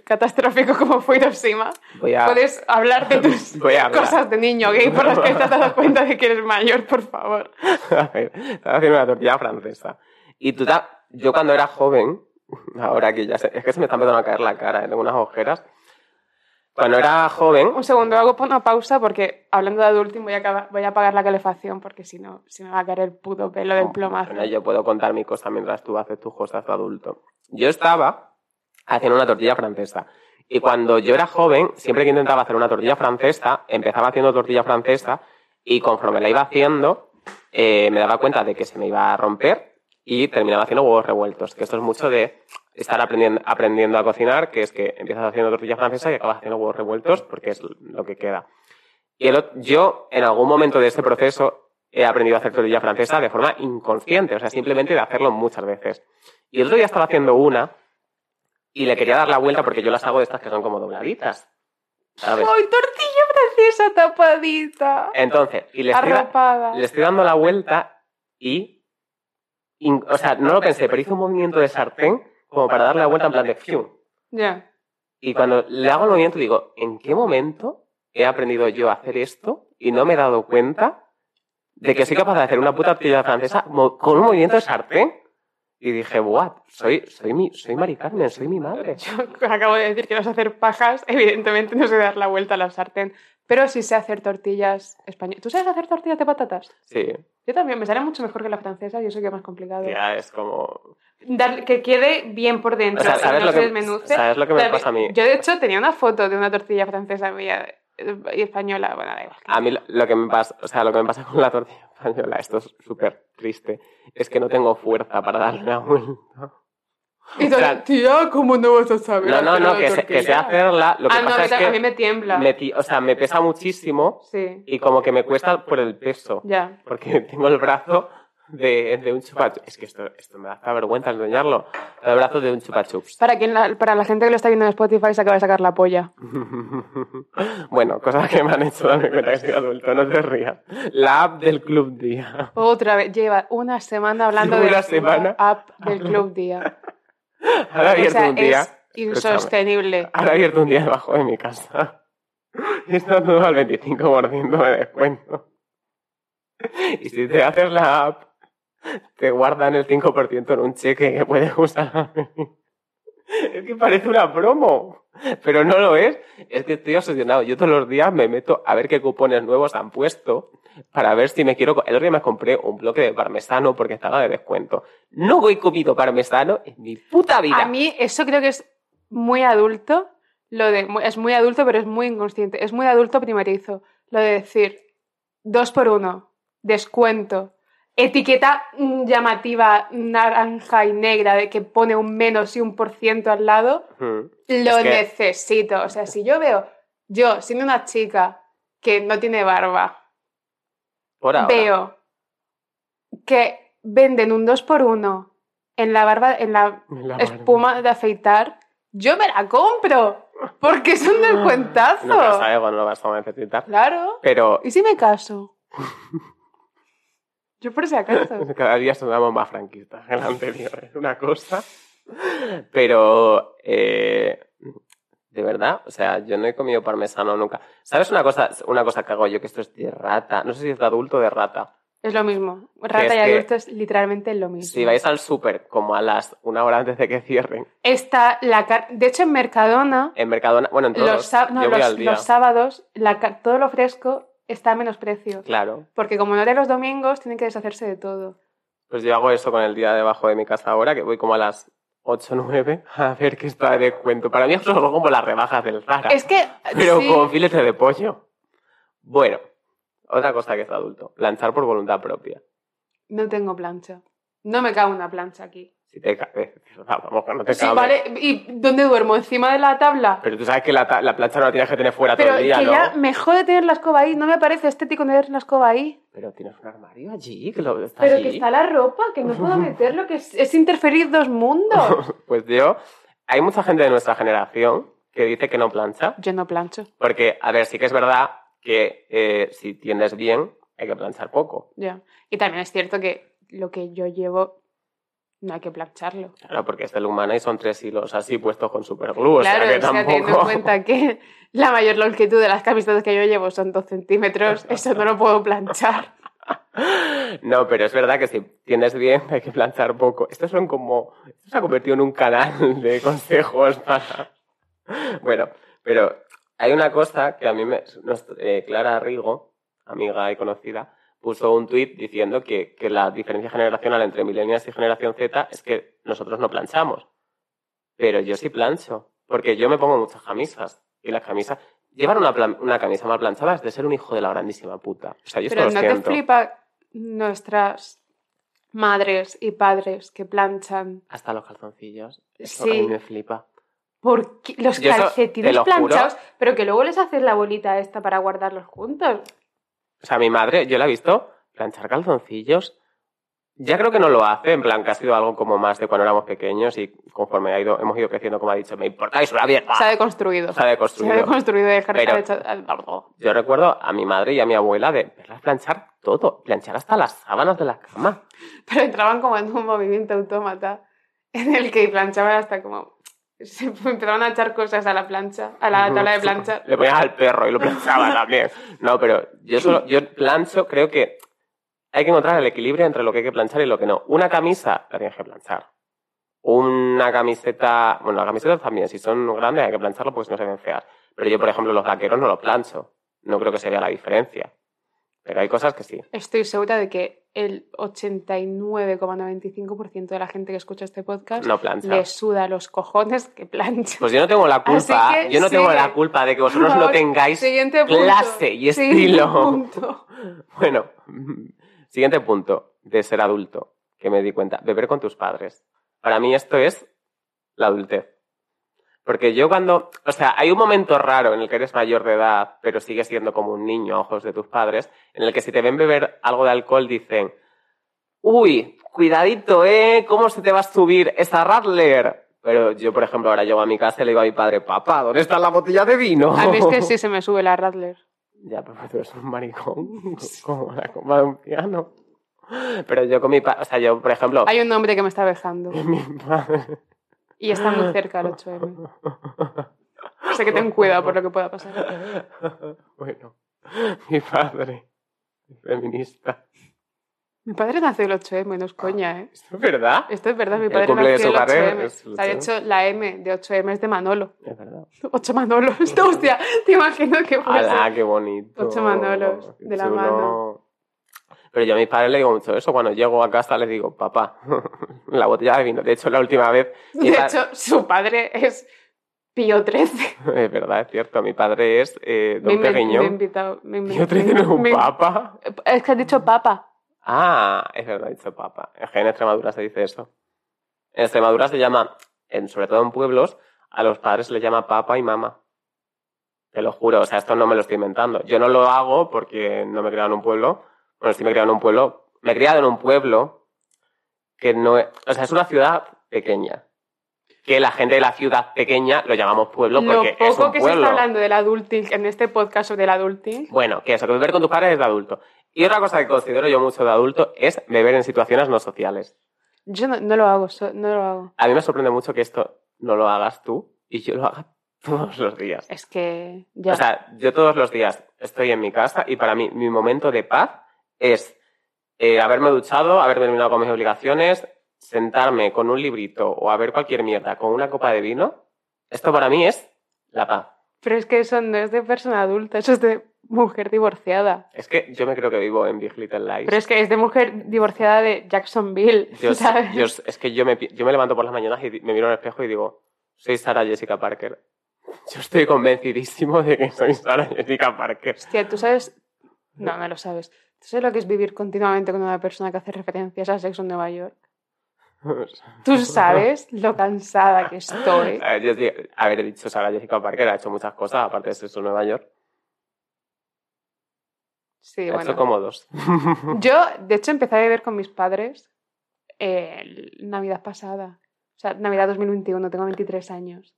catastrófico, como fue Hiroshima, a- puedes hablar de tus hablar. cosas de niño gay por las que te has dado cuenta de que eres mayor, por favor. A ver, estaba haciendo una tortilla francesa. Y tú, yo cuando era joven, ahora que ya sé, es que se me está empezando a caer la cara, ¿eh? tengo unas ojeras. Cuando era joven, Un segundo, hago una pausa porque hablando de adulting voy a, acabar- voy a apagar la calefacción porque si no se me va a caer el puto pelo del plomazo. bueno, yo puedo contar mi cosa mientras tú haces tus cosas de adulto. Yo estaba haciendo una tortilla francesa. Y cuando yo era joven, siempre que intentaba hacer una tortilla francesa, empezaba haciendo tortilla francesa y conforme la iba haciendo, eh, me daba cuenta de que se me iba a romper y terminaba haciendo huevos revueltos. Que esto es mucho de estar aprendiendo, aprendiendo a cocinar, que es que empiezas haciendo tortilla francesa y acabas haciendo huevos revueltos porque es lo que queda. Y el yo, en algún momento de este proceso, he aprendido a hacer tortilla francesa de forma inconsciente, o sea, simplemente de hacerlo muchas veces. Y el otro día estaba haciendo una y le quería dar la vuelta porque yo las hago de estas que son como dobladitas. ¿Sabes? ¡Ay, tortilla francesa tapadita! Entonces, y le estoy, le estoy dando la vuelta y, in- o sea, no lo pensé, pero hice un movimiento de sartén como para darle la vuelta en plan de fium. Ya. Y cuando le hago el movimiento digo, ¿en qué momento he aprendido yo a hacer esto y no me he dado cuenta de que soy capaz de hacer una puta tortilla francesa con un movimiento de sartén? Y dije, what, soy, soy mi, soy Mari Carmen, soy mi madre. Yo acabo de decir que no sé hacer pajas, evidentemente no sé dar la vuelta a la sartén, pero sí sé hacer tortillas españolas. ¿Tú sabes hacer tortillas de patatas? Sí, Yo también, me sale mucho mejor que la francesa y eso que es más complicado. ya es como... Dar- que quede bien por dentro, O sea, ¿sabes no lo que- desmenuce. sabes lo que me pasa a mí? Yo, de hecho, tenía una foto de una tortilla francesa mía eh, y española. Bueno, da igual. A mí lo- lo que me pasa, o sea, lo que me pasa con la tortilla española, esto es súper triste, es que no tengo fuerza para darle la vuelta. Y tú, o sea, tía, ¿cómo no vas a saber? No, no, hacer no, que sé, que sé hacerla, lo que ah, no, pasa a mí, es que a mí me tiembla. me o sea, me pesa muchísimo Sí, y como que me cuesta por el peso, ya. porque tengo el brazo de, de un chupachups. Es que esto, esto me da vergüenza enseñarlo. El brazo de un chupachups. Para, quien la, para la gente que lo está viendo en Spotify, se acaba de sacar la polla. bueno, cosas que me han hecho darme cuenta que soy adulto, no te rías. La app del Club Día. Otra vez, lleva una semana hablando Sí, de una la semana. app del Club Día. Ahora abierto un día. es insostenible. Ahora abierto un día debajo de mi casa. Y está todo al 25% de descuento. Y si te haces la app, te guardan el 5% en un cheque que puedes usar. Es que parece una promo, pero no lo es. Es que estoy obsesionado. Yo todos los días me meto a ver qué cupones nuevos han puesto para ver si me quiero... El otro día me compré un bloque de parmesano porque estaba de descuento. No he comido parmesano en mi puta vida. A mí eso creo que es muy adulto. Lo de, es muy adulto, pero es muy inconsciente. Es muy adulto primerizo. Lo de decir dos por uno. descuento, etiqueta mm, llamativa naranja y negra de que pone un menos y un por ciento al lado, Mm. lo Es que- necesito. O sea, si yo veo, yo siendo una chica que no tiene barba, Por ahora. veo que venden un 2x1 en la barba, en la la barba. espuma de afeitar, yo me la compro. Porque es un descuentazo. No lo sabes cuando lo vas a necesitar. Claro. Pero ¿Y si me caso? Yo por si acaso. cada día sonamos más franquistas que el anterior. Es una cosa. Pero, eh, de verdad, o sea, yo no he comido parmesano nunca. ¿Sabes una cosa, una cosa que hago yo? Que esto es de rata. No sé si es de adulto o de rata. Es lo mismo. Rata y adulto es literalmente lo mismo. Si vais al súper como a las una hora antes de que cierren, Está la car- De hecho, en Mercadona, en Mercadona, bueno, en todos, los, no, yo voy los- al día. los sábados, la todo lo fresco está a menos precio. Claro. Porque como no de los domingos, tienen que deshacerse de todo. Pues yo hago eso con el día debajo de mi casa ahora, que voy como a las 8 o 9 a ver qué está de descuento. Para mí eso son como las rebajas del Zara. Es que. Pero sí, con filete de pollo. Bueno, otra cosa que es adulto. Planchar por voluntad propia. No tengo plancha. No me cabe una plancha aquí. Si te cabe. Vamos, que no te Sí, cabe. vale. ¿Y dónde duermo? ¿Encima de la tabla? Pero tú sabes que la, ta- la plancha no la tienes que tener fuera Pero todo el día, que ¿no? ya me jode tener la escoba ahí. No me parece estético tener la escoba ahí. Pero tienes un armario allí, que lo está Pero allí. que está la ropa, que no puedo meterlo, que es, es interferir dos mundos. Pues yo... Hay mucha gente de nuestra generación que dice que no plancha. Yo no plancho, Porque, a ver, sí que es verdad que eh, si tiendes bien, hay que planchar poco. ya. Y también es cierto que lo que yo llevo no hay que plancharlo. Claro, porque es de humana y son tres hilos así puestos con superglue. claro, o sea que o sea, teniendo en tampoco... cuenta que la mayor longitud de las camisetas que yo llevo son dos centímetros, eso no lo puedo planchar. No, pero es verdad que si tienes bien hay que planchar poco. Estos son como... Esto se ha convertido en un canal de consejos para... Bueno, pero hay una cosa que a mí me... eh, Clara Rigo, amiga y conocida, puso un tuit diciendo que, que la diferencia generacional entre millennials y generación Z es que nosotros no planchamos. Pero yo sí plancho, porque yo me pongo muchas camisas. Y las camisas... Llevar una, una camisa mal planchada es de ser un hijo de la grandísima puta. O sea, yo esto Pero lo ¿no te flipa nuestras madres y padres que planchan Hasta los calzoncillos. Eso Sí. a mí me flipa. porque los calcetines lo planchados, pero que luego les haces la bolita esta para guardarlos juntos? O sea, mi madre, yo la he visto planchar calzoncillos. Ya creo que no lo hace, en plan que ha sido algo como más de cuando éramos pequeños y conforme ha ido, hemos ido creciendo, como ha dicho, me importáis una mierda. Se ha deconstruido. Se ha deconstruido. Se ha deconstruido y dejar Pero- hecho al largo. Yo recuerdo a mi madre y a mi abuela de verlas planchar todo, planchar hasta las sábanas de la cama. Pero entraban como en un movimiento autómata en el que planchaban hasta como... Se empezaban a echar cosas a la plancha, a la tabla de plancha. Le ponías al perro y lo planchaba también. No, pero yo solo, yo plancho, creo que hay que encontrar el equilibrio entre lo que hay que planchar y lo que no. Una camisa la tienes que planchar. Una camiseta, bueno, las camisetas también, si son grandes hay que plancharlo porque si no se ven feas. Pero yo, por ejemplo, los vaqueros no los plancho. No creo que se vea la diferencia. Pero hay cosas que sí. Estoy segura de que el 89,95% de la gente que escucha este podcast No plancha. le suda los cojones que plancha. Pues yo no tengo la culpa. Yo no tengo la culpa de que Por vosotros no tengáis clase y estilo. punto. Bueno, siguiente punto de ser adulto, que me di cuenta, beber con tus padres. Para mí esto es la adultez. Porque yo cuando, o sea, hay un momento raro en el que eres mayor de edad, pero sigues siendo como un niño a ojos de tus padres, en el que si te ven beber algo de alcohol dicen, uy, cuidadito, ¿eh? ¿Cómo se te va a subir esa Radler? Pero yo, por ejemplo, ahora llego a mi casa y le digo a mi padre, papá, ¿dónde está la botella de vino? A mí es que sí se me sube la Radler. Ya, pero tú eres un maricón, como la copa de un piano. Pero yo con mi padre, o sea, yo, por ejemplo, Hay un hombre que me está dejando mi padre... y está muy cerca el 8M. Sé que ten cuidado por lo que pueda pasar. Bueno, mi padre, feminista. Mi padre nació el 8M, no es coña, ¿eh? ¿Esto es verdad? Esto es verdad, mi El padre de nació el su padre 8M. es el Se ha 8M. hecho la M de 8M es de Manolo. Es verdad. 8 Manolos. Hostia, te imagino que fuese. ¡Hala, qué bonito! Ocho Manolos Qué de la mano. Pero yo a mis padres le digo mucho eso. Cuando llego a casa les digo, papá, la botella de vino. De hecho, la última vez... De hecho, su padre es Pío XIII. Es verdad, es cierto. Mi padre es eh, Me, Don me he Pequeño. invitado. Me, inven- Pío XIII no es un papa. Es que has dicho papa. Ah, es verdad, he dicho papa. Es que en Extremadura se dice eso. En Extremadura se llama, en, sobre todo en pueblos, a los padres se les llama papa y mamá. Te lo juro, o sea, esto no me lo estoy inventando. Yo no lo hago porque no me he criado en un pueblo. Bueno, sí me he criado en un pueblo. Me he criado en un pueblo que no es, o sea, es una ciudad pequeña. Que la gente de la ciudad pequeña lo llamamos pueblo Lo porque es poco un que se pueblo. está hablando del adulting en este podcast sobre el adulting. Bueno, que eso, que beber con tus padres es de adulto. Y otra cosa que considero yo mucho de adulto es beber en situaciones no sociales. Yo no, no lo hago, so- no lo hago. A mí me sorprende mucho que esto no lo hagas tú y yo lo haga todos los días. Es que ya. O sea, yo todos los días estoy en mi casa y para mí mi momento de paz es eh, haberme duchado, haber terminado con mis obligaciones, sentarme con un librito o a ver cualquier mierda con una copa de vino. Esto para mí es la paz. Pero es que eso no es de persona adulta, eso es de mujer divorciada. Es que yo me creo que vivo en Big Little Lies. Pero es que es de mujer divorciada de Jacksonville, ¿sabes? es que yo me, yo me levanto por las mañanas y me miro el espejo y digo, soy Sara Jessica Parker. Yo estoy convencidísimo de que soy Sara Jessica Parker. Hostia, tú sabes... No, no lo sabes. ¿Tú sabes lo que es vivir continuamente con una persona que hace referencias a sexo en Nueva York? Tú sabes lo cansada que estoy. A ver, yo digo, dicho Jessica Parker ha hecho muchas cosas, aparte de eso en Nueva York. Sí, ha bueno. hecho como dos. Yo, de hecho, empecé a beber con mis padres eh, Navidad pasada. O sea, Navidad 2021, tengo 23 años.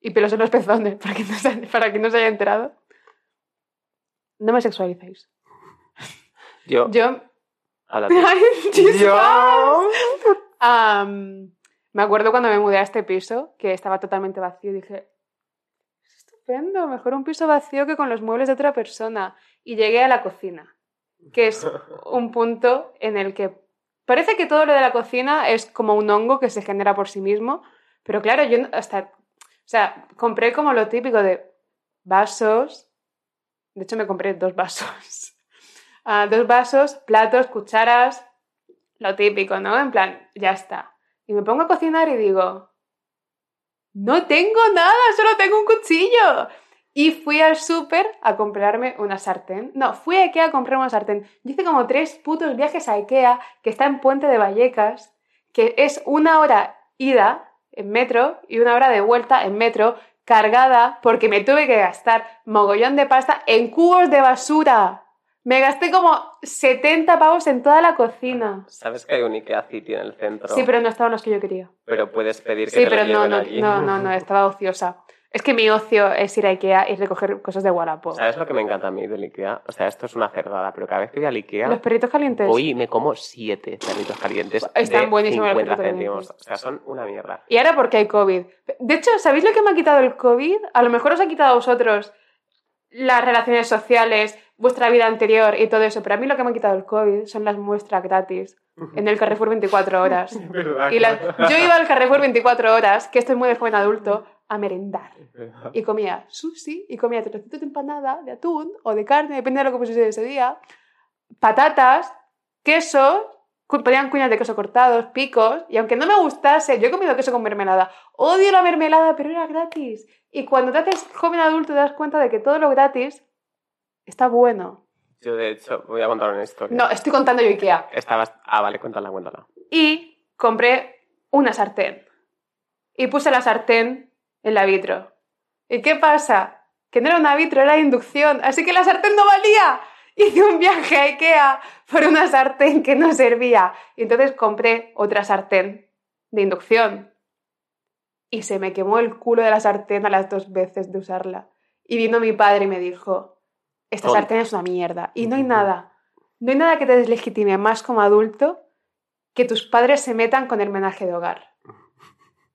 Y pelos en los pezones, para quien no se, para quien no se haya enterado. No me sexualicéis. Yo, Yo... a la me acuerdo cuando me mudé a este piso, que estaba totalmente vacío, y dije, es estupendo, mejor un piso vacío que con los muebles de otra persona. Y llegué a la cocina, que es un punto en el que parece que todo lo de la cocina es como un hongo que se genera por sí mismo, pero claro, yo no- hasta, o sea, compré como lo típico de vasos, de hecho me compré dos vasos, Dos vasos, platos, cucharas, lo típico, ¿no? En plan, ya está. Y me pongo a cocinar y digo, no tengo nada, solo tengo un cuchillo. Y fui al súper a comprarme una sartén. No, fui a Ikea a comprar una sartén. Yo hice como tres putos viajes a Ikea, que está en Puente de Vallecas, que es una hora ida en metro y una hora de vuelta en metro, cargada porque me tuve que gastar mogollón de pasta en cubos de basura. Me gasté como 70 pavos en toda la cocina. ¿Sabes que hay un Ikea City en el centro? Sí, pero no estaban los que yo quería. Pero puedes pedir que Sí, te pero lo no, no, allí. no, no, no, estaba ociosa. Es que mi ocio es ir a Ikea y recoger cosas de Wallapop. ¿Sabes lo que me encanta a mí del Ikea? O sea, esto es una cerdada, pero cada vez que voy al Ikea... Los perritos calientes. Hoy me como siete perritos calientes Están de buenísimos los 50 perritos céntimos. O sea, son una mierda. Y ahora porque hay COVID. De hecho, ¿sabéis lo que me ha quitado el COVID? A lo mejor os ha quitado a vosotros las relaciones sociales, vuestra vida anterior y todo eso, pero a mí lo que me ha quitado el COVID son las muestras gratis en el Carrefour 24 horas. Y las- yo iba al Carrefour 24 horas, que estoy muy de joven adulto, a merendar. Y comía sushi y comía trocitos de empanada, de atún o de carne, depende de lo que pusiese ese día. Patatas, queso, ponían cuñas de queso cortados, picos. Y aunque no me gustase, yo he comido queso con mermelada. Odio la mermelada, pero era gratis. Y cuando te haces joven adulto te das cuenta de que todo lo gratis está bueno. Yo, de hecho, voy a contar una historia. No, estoy contando yo Ikea. Estabas... Ah, vale, cuéntala, cuéntala. y compré una sartén. Y puse la sartén en la vitro. ¿Y qué pasa? Que no era una vitro, era inducción, así que la sartén no valía. Hice un viaje a Ikea por una sartén que no servía. Y entonces compré otra sartén de inducción. Y se me quemó el culo de la sartén a las dos veces de usarla. Y vino mi padre y me dijo, esta sartén es una mierda. Y no hay nada, no hay nada que te deslegitime más como adulto que tus padres se metan con el menaje de hogar.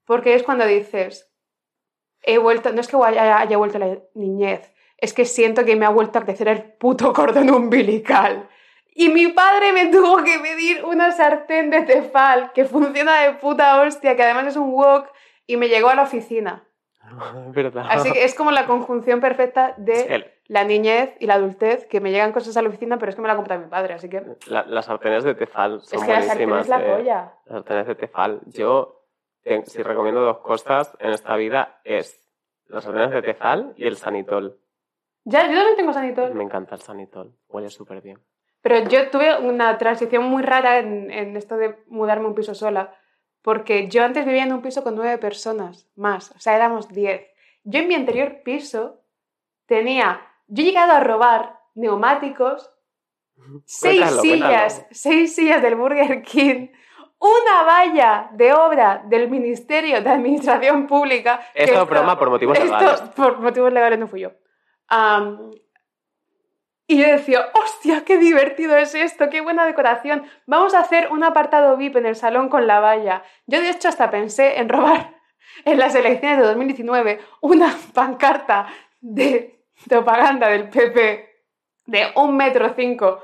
Porque es cuando dices, he vuelto, no es que haya, haya vuelto a la niñez, es que siento que me ha vuelto a crecer el puto cordón umbilical. Y mi padre me tuvo que pedir una sartén de Tefal que funciona de puta hostia, que además es un wok, y me llegó a la oficina. Verdad. Así que es como la conjunción perfecta de la niñez y la adultez, que me llegan cosas a la oficina, pero es que me la compra mi padre, así que... la- las sartenes de Tefal son Es que la sartén buenísimas. es la eh. polla. Las sartenes de Tefal. Yo, si recomiendo dos cosas en esta vida, es Los sartenes de Tefal y el Sanitol. Ya, yo también tengo sanitol. Me encanta el Sanitol. Huele súper bien. Pero yo tuve una transición muy rara en, en esto de mudarme a un piso sola, porque yo antes vivía en un piso con nueve personas más, o sea, éramos diez. Yo en mi anterior piso tenía, yo he llegado a robar neumáticos, seis Cuéntalo, sillas, cuéntalo. seis sillas del Burger King, una valla de obra del Ministerio de Administración Pública. Esto es broma por motivos esto, legales. por motivos legales no fui yo. Y yo decía, hostia, qué divertido es esto, qué buena decoración. Vamos a hacer un apartado VIP en el salón con la valla. Yo de hecho hasta pensé en robar en las elecciones de 2019 una pancarta de propaganda del PP de un metro cinco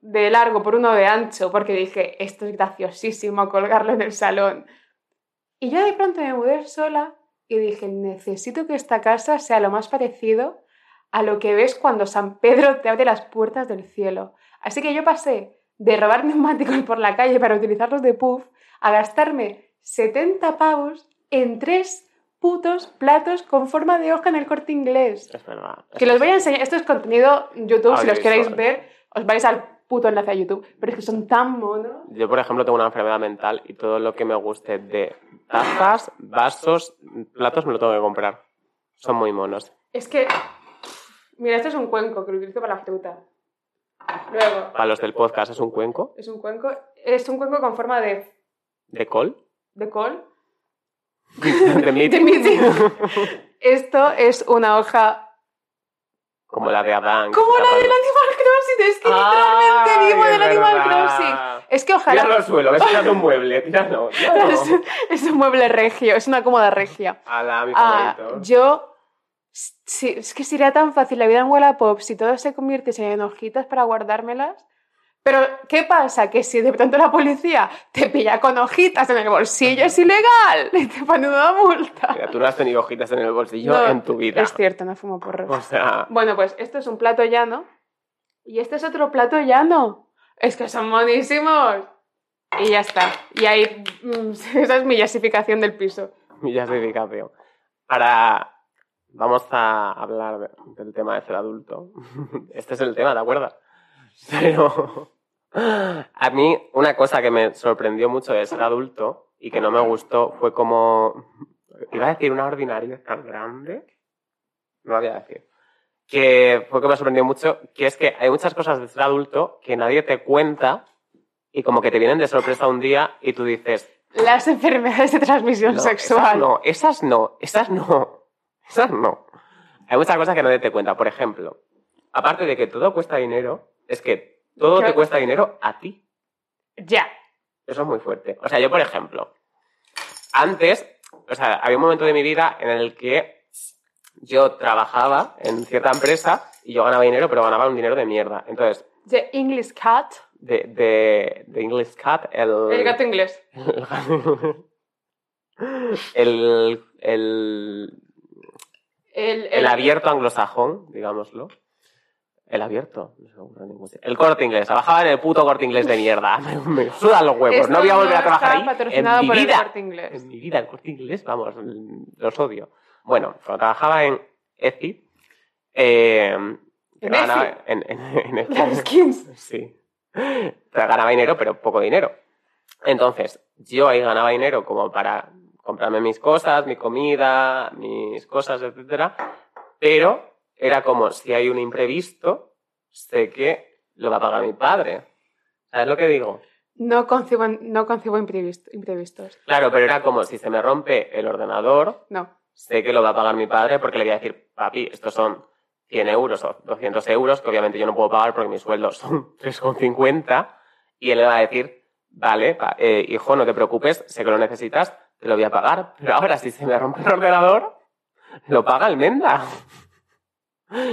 de largo por uno de ancho, porque dije, esto es graciosísimo colgarlo en el salón. Y yo de pronto me mudé sola y dije, necesito que esta casa sea lo más parecido a lo que ves cuando San Pedro te abre las puertas del cielo. Así que yo pasé de robar neumáticos por la calle para utilizarlos de puff a gastarme 70 pavos en tres putos platos con forma de hoja en el corte inglés. Es verdad. Que los voy a enseñar. Esto es contenido YouTube, si los queréis ver, os vais al puto enlace a YouTube. Pero es que son tan monos. Yo, por ejemplo, tengo una enfermedad mental y todo lo que me guste de tazas, vasos, platos me lo tengo que comprar. Son muy monos. Es que. Mira, esto es un cuenco que lo utilizo para la fruta. Luego, Para los del podcast es un cuenco es un cuenco. Es un cuenco con forma de, de col. de col. De meeting. Esto es una hoja. Como la de Adán. Como la del Animal Crossing. Es que literalmente vivo es del Animal verdad. Crossing. Es que Tíralo ojalá. al suelo, ves tirando un mueble, tíralo. tíralo. Es, es un mueble regio, es una cómoda regia. Ala, mi Ah, yo. Sí, es que sería tan fácil la vida en Wallapop si todo se convirtiese en hojitas para guardármelas. Pero, ¿qué pasa? Que si de pronto la policía te pilla con hojitas en el bolsillo, es ilegal. Y te ponen una multa. Mira, tú no has tenido hojitas en el bolsillo No, en tu vida. Es cierto, no fumo porros. O sea, Bueno, pues esto es un plato llano. Y este es otro plato llano. Es que son monísimos. Y ya está. Y ahí. mm, esa es mi yasificación del piso. millas de dedicación. Vamos a hablar de- del tema de ser adulto. Este es el tema, ¿de acuerdo? Pero. A mí, una cosa que me sorprendió mucho de ser adulto y que no me gustó fue como. Iba a decir una ordinaria tan grande. No lo voy a decir. Que fue que me sorprendió mucho, que es que hay muchas cosas de ser adulto que nadie te cuenta y como que te vienen de sorpresa un día y tú dices, Las enfermedades de transmisión no, sexual. Esas no, esas no, esas no, no. Hay muchas cosas que nadie te cuenta. Por ejemplo, aparte de que todo cuesta dinero, es que todo te cuesta dinero a ti. Ya. Eso es muy fuerte. O sea, yo, por ejemplo, antes, o sea, había un momento de mi vida en el que yo trabajaba en cierta empresa y yo ganaba dinero, pero ganaba un dinero de mierda. Entonces, The English Cat. de, de, de English Cat, el... El gato inglés. el, el, El, el abierto anglosajón, digámoslo. El abierto. El corte inglés. Trabajaba en el puto corte inglés de mierda. Me, me sudan los huevos. Esto no voy a volver a trabajar ahí. patrocinado en mi por el vida. Corte Inglés. En mi vida, el corte inglés, vamos, los odio. Bueno, cuando trabajaba en ECI, eh, ¿En ganaba- en, en, en. Las skins. Sí. Ganaba dinero, pero poco dinero. Entonces, yo ahí ganaba dinero como para comprarme mis cosas, mi comida, mis cosas, etcétera. Pero era como si hay un imprevisto, sé que lo va a pagar mi padre. ¿Sabes lo que digo? No concibo, no concibo imprevisto- imprevistos. Claro, pero era como si se me rompe el ordenador, No. sé que lo va a pagar mi padre porque le voy a decir, papi, estos son 100 euros o 200 euros, que obviamente yo no puedo pagar porque mis sueldos son 3,50, y él le va a decir, vale, eh, hijo, no te preocupes, sé que lo necesitas, te lo voy a pagar, pero ahora si se me rompe el ordenador, lo paga el Menda.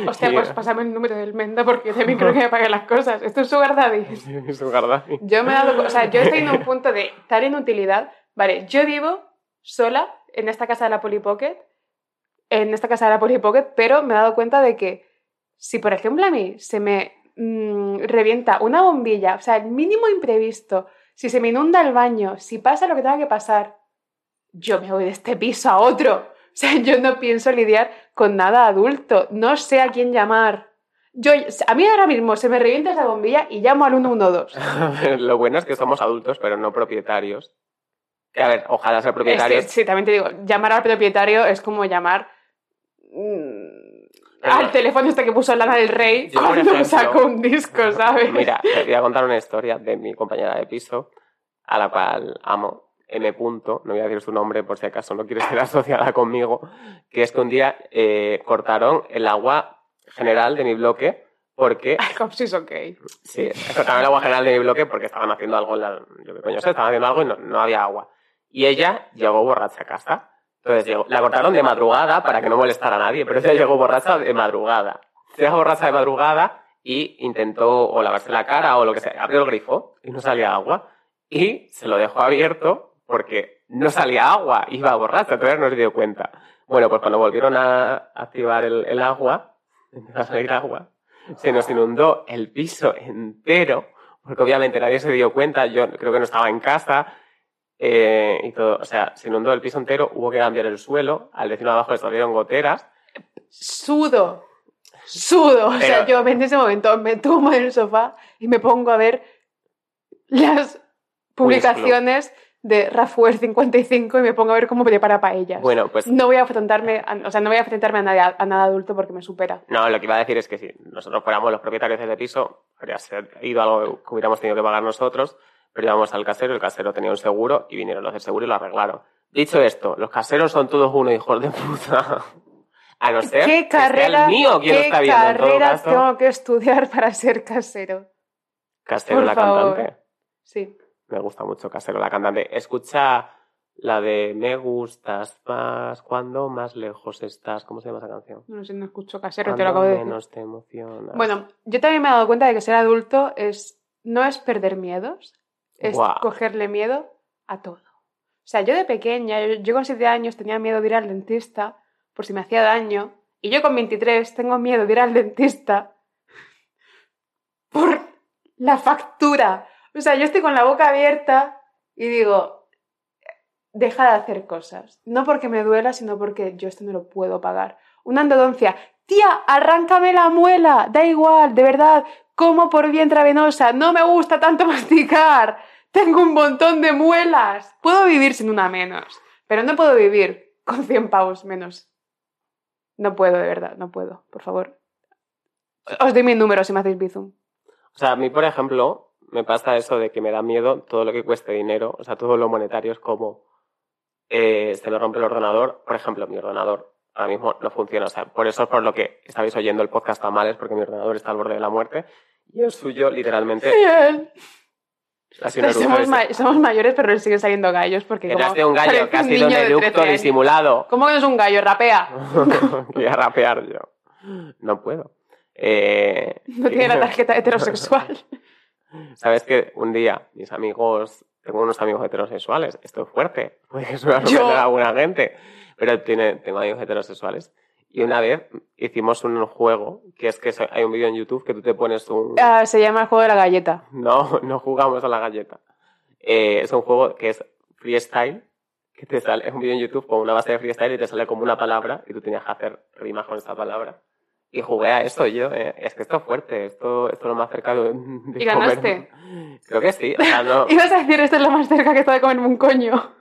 Hostia, pues pásame el número del Menda porque también creo que me paguen las cosas. Esto es Sugar Daddy. Un verdad. Yo me he dado, o sea, yo estoy en un punto de tal inutilidad. Vale, yo vivo sola en esta casa de la Polly Pocket, en esta casa de la Polly Pocket, pero me he dado cuenta de que si, por ejemplo, a mí se me mm, revienta una bombilla, o sea, el mínimo imprevisto, si se me inunda el baño, si pasa lo que tenga que pasar, yo me voy de este piso a otro. O sea, yo no pienso lidiar con nada adulto. No sé a quién llamar. Yo, a mí ahora mismo se me revienta esa bombilla y llamo al 112. Lo bueno es que somos adultos, pero no propietarios. Que, a ver, ojalá que, propietarios. sí, también te digo, llamar al propietario es como llamar mm, al teléfono este que puso Lana del Rey Yo, cuando sacó un disco, ¿sabes? Mira, te voy a contar una historia de mi compañera de piso, a la cual amo, M. Punto, no voy a decir su nombre por si acaso no quiere ser asociada conmigo, que es que un día eh, cortaron el agua general de mi bloque porque Ay, como si es ok. Sí, cortaron el agua general de mi bloque porque estaban haciendo algo en la... Yo qué coño sé, estaban haciendo algo y no, no había agua. Y ella llegó borracha a casa. Entonces llegó, la cortaron de madrugada para que no molestara a nadie, pero ella llegó borracha de madrugada. Llegó borracha de madrugada y intentó o lavarse la cara o lo que sea. Abrió el grifo y no salía agua. Y se lo dejó abierto porque no salía agua, iba borracha, entonces no se dio cuenta. Bueno, pues cuando volvieron a activar el, el agua, empezó a salir agua, se nos inundó el piso entero, porque obviamente nadie se dio cuenta, yo creo que no estaba en casa, eh, y todo, o sea, se inundó el piso entero, hubo que cambiar el suelo, al vecino de abajo le salieron goteras, Sudo. Sudo. O sea, yo en ese momento me tumbo en el sofá y me pongo a ver las publicaciones de Rafuer 55 y me pongo a ver cómo prepara paellas. bueno, pues No voy a enfrentarme, a, o sea, no voy a enfrentarme a, nadie- a nada adulto porque me supera. No, lo que iba a decir es que si nosotros fuéramos los propietarios de ese piso, habría sido algo que hubiéramos tenido que pagar nosotros, pero íbamos al casero, el casero tenía un seguro y vinieron los del seguro y lo arreglaron. Dicho esto, los caseros son todos uno, hijos de puta. A no ser ¿Qué que sea carrera, el mío quien lo qué está viendo en todo carrera caso. tengo que estudiar para ser casero? Casero Por la favor. cantante. Sí. Me gusta mucho Casero la cantante. Escucha la de Me gustas más cuando más lejos estás. ¿Cómo se llama esa canción? No sé, no escucho casero, te lo acabo de decir. menos te emocionas. Bueno, yo también me he dado cuenta de que ser adulto es no es perder miedos, es cogerle miedo a todo. O sea, yo de pequeña, yo, yo con 7 años tenía miedo de ir al dentista por si me hacía daño, y yo con 23 tengo miedo de ir al dentista por la factura. O sea, yo estoy con la boca abierta y digo, deja de hacer cosas. No porque me duela, sino porque yo esto no lo puedo pagar. Una endodoncia. Tía, arráncame la muela. Da igual, de verdad. Como por vía intravenosa. No me gusta tanto masticar. Tengo un montón de muelas. Puedo vivir sin una menos. Pero no puedo vivir con 100 pavos menos. No puedo, de verdad. No puedo. Por favor. Os doy mi número si me hacéis bizum. O sea, a mí, por ejemplo, me pasa eso de que me da miedo todo lo que cueste dinero, o sea, todo lo monetario es como eh, se me rompe el ordenador, por ejemplo, mi ordenador ahora mismo no funciona, o sea, por eso es por lo que estabais oyendo el podcast tan mal, es porque mi ordenador está al borde de la muerte y el suyo literalmente Bien. ha sido un eructo Somos, de- ma- somos mayores, pero siguen saliendo gallos porque que como sido un gallo, que ha sido un niño de 13 eructo años. disimulado. ¿Cómo que no es un gallo? Rapea. Voy a rapear yo. No puedo. Eh, No tiene la tarjeta heterosexual. Sabes que un día mis amigos, tengo unos amigos heterosexuales, esto es fuerte, puede Yo- a alguna gente, pero tiene, tengo amigos heterosexuales. Y una vez hicimos un juego, que es que hay un vídeo en YouTube que tú te pones un... Ah, se llama el juego de la galleta. No, no jugamos a la galleta. Eh, es un juego que es freestyle, que te sale, es un vídeo en YouTube con una base de freestyle y te sale como una palabra y tú tenías que hacer rimas con esa palabra. Y jugué a eso yo, eh, es que esto es fuerte, esto, esto es lo más cercano de, de ¿Y ganaste? comer. Creo que sí, o sea, no, Ibas a decir, esto es lo más cerca que está de comerme un coño.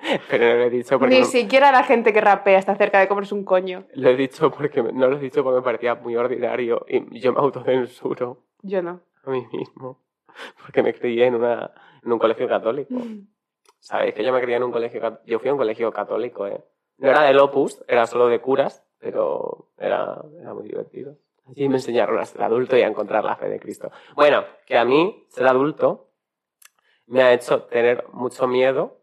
pero no lo he dicho porque Ni no- siquiera la gente que rapea está cerca de comerse un coño. lo he dicho porque no lo he dicho porque me parecía muy ordinario y yo me autocensuro Yo no. a mí mismo porque me crié en una en un colegio católico. Sabéis que yo me crié en un colegio, yo fui a un colegio católico, ¿eh? No era del Opus, era solo de curas, pero era, era muy divertido. Allí me enseñaron a ser adulto y a encontrar la fe de Cristo. Bueno, que a mí ser adulto me ha hecho tener mucho miedo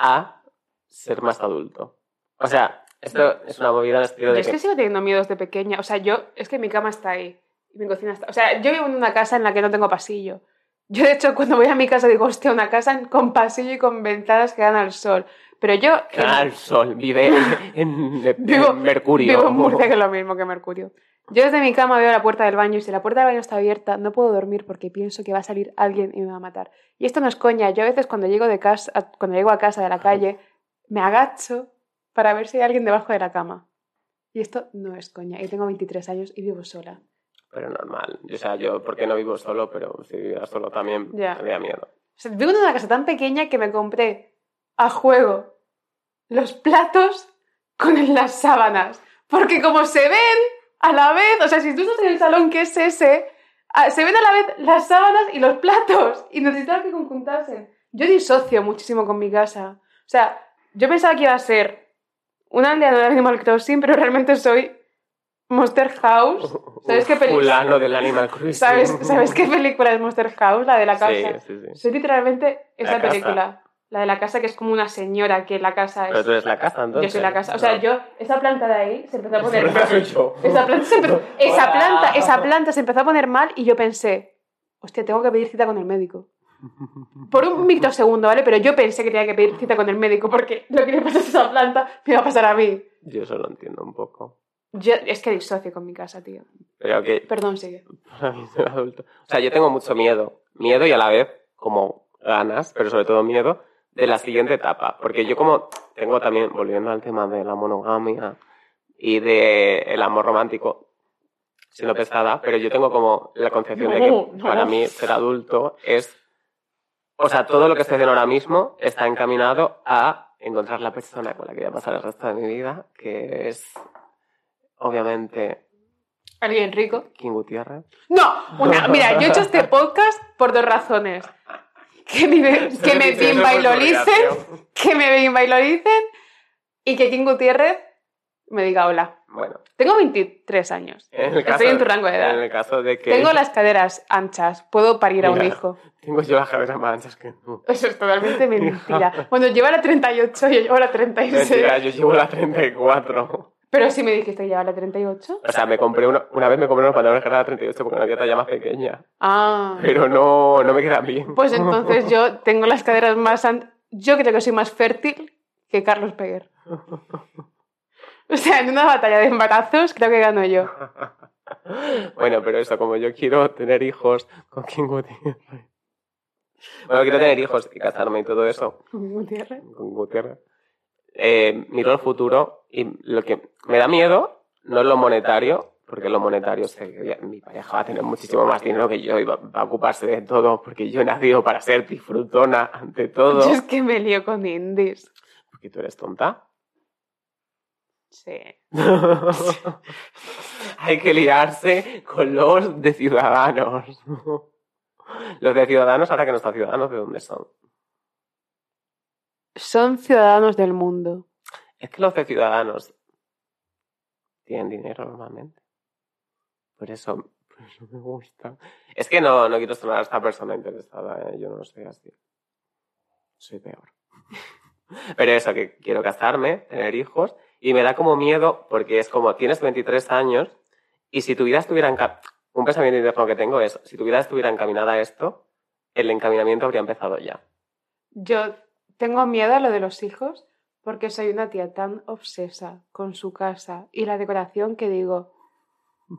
a ser más adulto. O sea, esto es una movida en el estilo Yo de es que sigo teniendo miedos de pequeña. O sea, yo, es que mi cama está ahí. Y mi cocina está. O sea, yo vivo en una casa en la que no tengo pasillo. Yo, de hecho, cuando voy a mi casa digo, hostia, una casa con pasillo y con ventanas que dan al sol. Pero yo. en- al sol, vive en, en- Vivo- Mercurio. Vivo en Murcia, que es lo mismo que Mercurio. Yo desde mi cama veo la puerta del baño y si la puerta del baño está abierta no puedo dormir porque pienso que va a salir alguien y me va a matar. Y esto no es coña. Yo a veces cuando llego de casa, cuando llego a casa de la calle, me agacho para ver si hay alguien debajo de la cama. Y esto no es coña. Y tengo 23 años y vivo sola. Pero normal. O sea, yo, porque no vivo solo, pero si viviera solo también Ya. tendría miedo. O sea, vivo en una casa tan pequeña que me compré a juego los platos con las sábanas. Porque como se ven a la vez, o sea, si tú estás en el salón que es ese, a- se ven a la vez las sábanas y los platos y necesitaba que conjuntasen. Yo disocio muchísimo con mi casa. O sea, yo pensaba que iba a ser una aldea de Animal Crossing, pero realmente soy Monster House. ¿Sabes qué película? Fulano del Animal Crossing. ¿Sabes, ¿Sabes qué película es Monster House? La de la casa. Sí, sí, sí. Soy literalmente esa película. La de la casa que es como una señora que la casa es. Pero tú eres la casa, yo entonces. soy la casa. O sea, No. yo, esa planta de ahí se empezó a poner yo. Esa planta, se empezó, esa, planta, esa planta se empezó a poner mal y yo pensé, hostia, tengo que pedir cita con el médico. Por un microsegundo, ¿vale? Pero yo pensé que tenía que pedir cita con el médico porque lo que le pasa a esa planta me va a pasar a mí. Yo eso lo entiendo un poco. Yo, es que disocio con mi casa, tío. Pero que Perdón, sigue. para mí soy adulto. O sea, yo tengo mucho miedo. Miedo y a la vez como ganas, pero sobre todo miedo de la siguiente etapa. Porque yo como tengo también, volviendo al tema de la monogamia y de el amor romántico, siendo pesada, pero yo tengo como la concepción de que No, no. para mí ser adulto es... O sea, todo lo que estoy haciendo ahora mismo está encaminado a encontrar la persona con la que voy a pasar el resto de mi vida, que es obviamente ¿Alguien rico? King Gutiérrez. No, una, mira, yo he hecho este podcast por dos razones. Que me, que me bimbailoricen, que me bimbailoricen y que King Gutiérrez me diga hola. Bueno, Tengo 23 años. en el caso, Estoy en tu rango de edad. En el caso de que Tengo las caderas anchas. Puedo parir a un Mira. hijo. tengo yo las cabezas más anchas que tú. Eso es totalmente mentira. Bueno, llevo la 38 y yo llevo la 36. Mentira, yo llevo la 34. Pero si me dijiste que llevaba la 38. O sea, me compré una, una vez me compré unos pantalones que eran la 38 porque no había talla más pequeña. Ah. Pero no, no me quedan bien. Pues entonces yo tengo las caderas más... Yo creo que soy más fértil que Carlos Peguer. O sea, en una batalla de embarazos creo que gano yo. Bueno, pero eso, como yo quiero tener hijos con King Gutiérrez. Bueno, quiero tener hijos y casarme y todo eso. Gutiérrez. con Gutiérrez, eh, miro el futuro y lo que me da miedo no es lo monetario, porque lo monetario sé que mi pareja va a tener muchísimo más dinero que yo y va, va a ocuparse de todo, porque yo he nacido para ser disfrutona ante todo. Yo es que me lío con indies. Porque tú eres tonta. Sí. Hay que liarse con los de Ciudadanos. Los de Ciudadanos, ahora que no están Ciudadanos, ¿de dónde son? Son ciudadanos del mundo. Es que los de Ciudadanos tienen dinero normalmente. Por eso, por eso me gusta. Es que no, no quiero sonar a esta persona interesada, ¿eh? yo no soy así. Soy peor. Pero eso, que quiero casarme, tener hijos, y me da como miedo porque es como, tienes 23 años, y si tu vida estuviera Un pensamiento interno que tengo es, si tu vida estuviera encaminada a esto, el encaminamiento habría empezado ya. Yo tengo miedo a lo de los hijos porque soy una tía tan obsesa con su casa y la decoración que digo,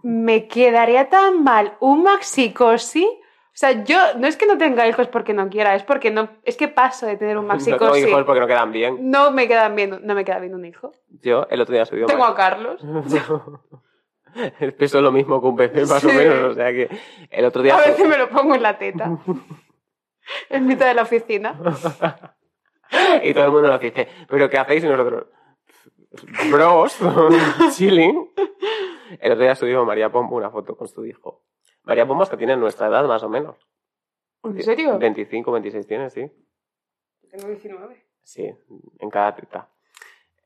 me quedaría tan mal un maxicosi. O sea, yo no es que no tenga hijos porque no quiera, es porque no, es que paso de tener un No tengo maxicosi. hijos porque no quedan bien. No me quedan bien, no me queda bien un hijo. Yo el otro día subí Tengo a Carlos. El peso es lo mismo que un bebé, más o Sí. menos. O sea que el otro día. A veces me lo pongo en la teta. En mitad de la oficina. y todo el mundo nos dice, ¿pero qué hacéis? Y nosotros, bros, chilling. El otro día subió María Pombo una foto con su hijo. María Pombo es que tiene nuestra edad, más o menos. ¿En serio? 25, 26 tiene, sí. Tengo 19. Sí, en cada teta.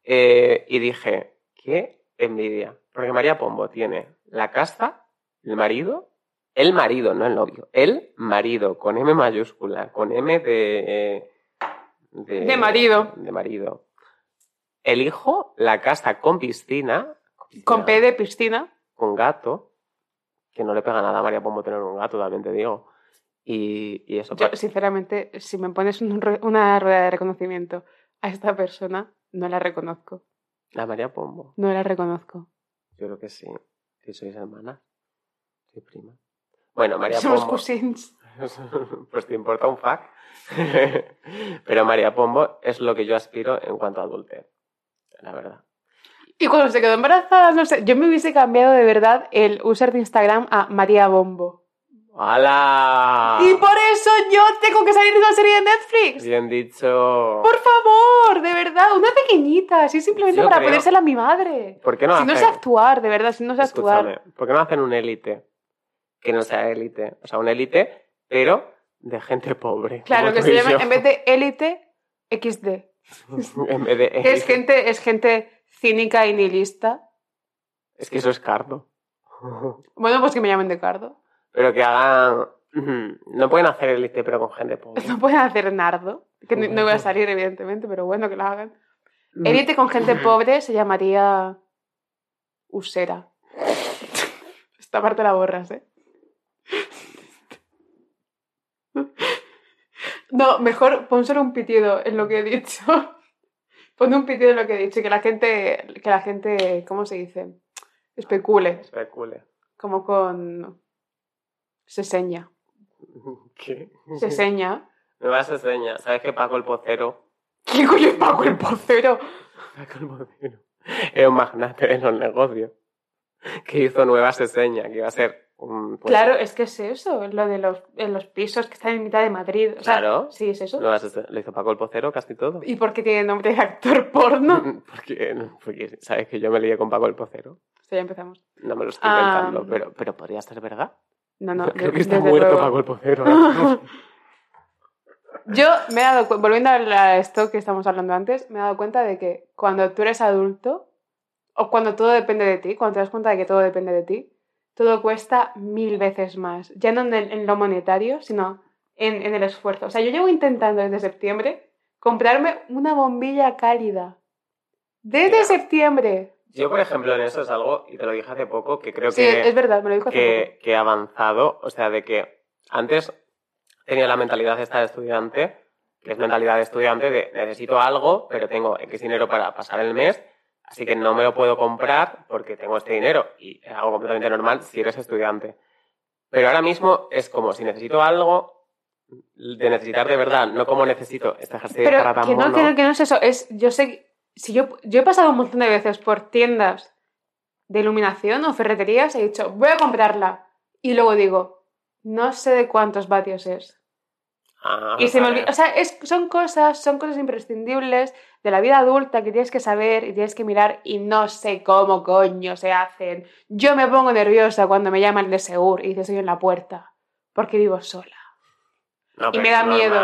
Eh, y dije, qué envidia. Porque María Pombo tiene la casa, el marido, el marido, no el novio, el marido, con M mayúscula, con M de... eh, de, De marido. De marido. El hijo, la casa con piscina. Con P de piscina. Con gato, que no le pega nada a María Pombo tener un gato, también te digo. Y, y eso... Yo, sinceramente, si me pones un una rueda de reconocimiento a esta persona, no la reconozco. La María Pombo. No la reconozco. Yo creo que sí. Si sois hermanas. Soy prima. Bueno, María Somos Pombo. cousins. pues te importa un fuck. Pero María Pombo es lo que yo aspiro en cuanto a adultez. la verdad. Y cuando se quedó embarazada, no sé, yo me hubiese cambiado de verdad el user de Instagram a María Bombo. ¡Hala! Y por eso yo tengo que salir de una serie de Netflix. Bien dicho. Por favor, de verdad, una pequeñita, así simplemente Yo para creo- ponérsela a mi madre. ¿Por qué no si no sé actuar, de verdad, si no sé actuar. Escúchame, ¿por qué no hacen un élite? Que no sea élite. O sea, un élite, pero de gente pobre. Claro, que se llama, yo. en vez de élite, XD. en vez de Que es élite. gente, es gente cínica y nihilista. Es que eso es cardo. Bueno, pues que me llamen de cardo. pero que hagan. No pueden hacer élite, pero con gente pobre. No pueden hacer nardo. Que no, no voy a salir, evidentemente, pero bueno, que lo hagan. Élite con gente pobre se llamaría usera. Esta parte la borras, ¿eh? No, mejor pon solo un pitido en lo que he dicho. Pon un pitido en lo que he dicho y que la gente, que la gente, ¿cómo se dice? Especule, Especule. como con... Se seña. ¿Qué? Se seña. Me vas a enseñar. ¿Sabes que Paco el Pocero? ¿Quién coño es Paco el pocero? Paco el Pocero. Era un magnate de los negocios. Que hizo Nueva Seseña, que iba a ser un. pues, Claro, es que es eso, lo de los, en los pisos que están en mitad de Madrid. O sea, Claro. Sí, es eso. Lo hizo Paco el Pocero casi todo. ¿Y por qué tiene nombre de actor porno? Porque, porque, ¿sabes que yo me lié con Paco el Pocero? Esto ya empezamos. No me lo estoy Ah. inventando, pero, pero podría ser verdad. No, no, Creo de- que está desde muerto luego. Paco el Pocero. Yo me he dado cuenta, volviendo a esto que estamos hablando antes, me he dado cuenta de que cuando tú eres adulto, o cuando todo depende de ti, cuando te das cuenta de que todo depende de ti, todo cuesta mil veces más. Ya no en, lo monetario, sino en, en el esfuerzo. O sea, yo llevo intentando desde septiembre comprarme una bombilla cálida. Desde septiembre. Yo, por ejemplo, en eso es algo, y te lo dije hace poco, que creo Sí, que, es verdad, me lo dijo hace que, que he avanzado. O sea, de que antes tenía la mentalidad esta de estudiante, que es mentalidad de estudiante de necesito algo, pero tengo X dinero para pasar el mes, así que no me lo puedo comprar porque tengo este dinero. Y es algo completamente normal si eres estudiante. Pero ahora mismo es como si necesito algo de necesitar de verdad, no como necesito este ejercicio Pero para tan que no, que no, que no es eso. Es, yo sé, si yo, yo he pasado un montón de veces por tiendas de iluminación o ferreterías y he dicho, voy a comprarla. Y luego digo, no sé de cuántos vatios es. Ah, y se me olvida. O sea, es, son cosas, son cosas imprescindibles de la vida adulta que tienes que saber y tienes que mirar y no sé cómo coño se hacen. Yo me pongo nerviosa cuando me llaman de Segur y dice estoy en la puerta. Porque vivo sola. No, y me da miedo.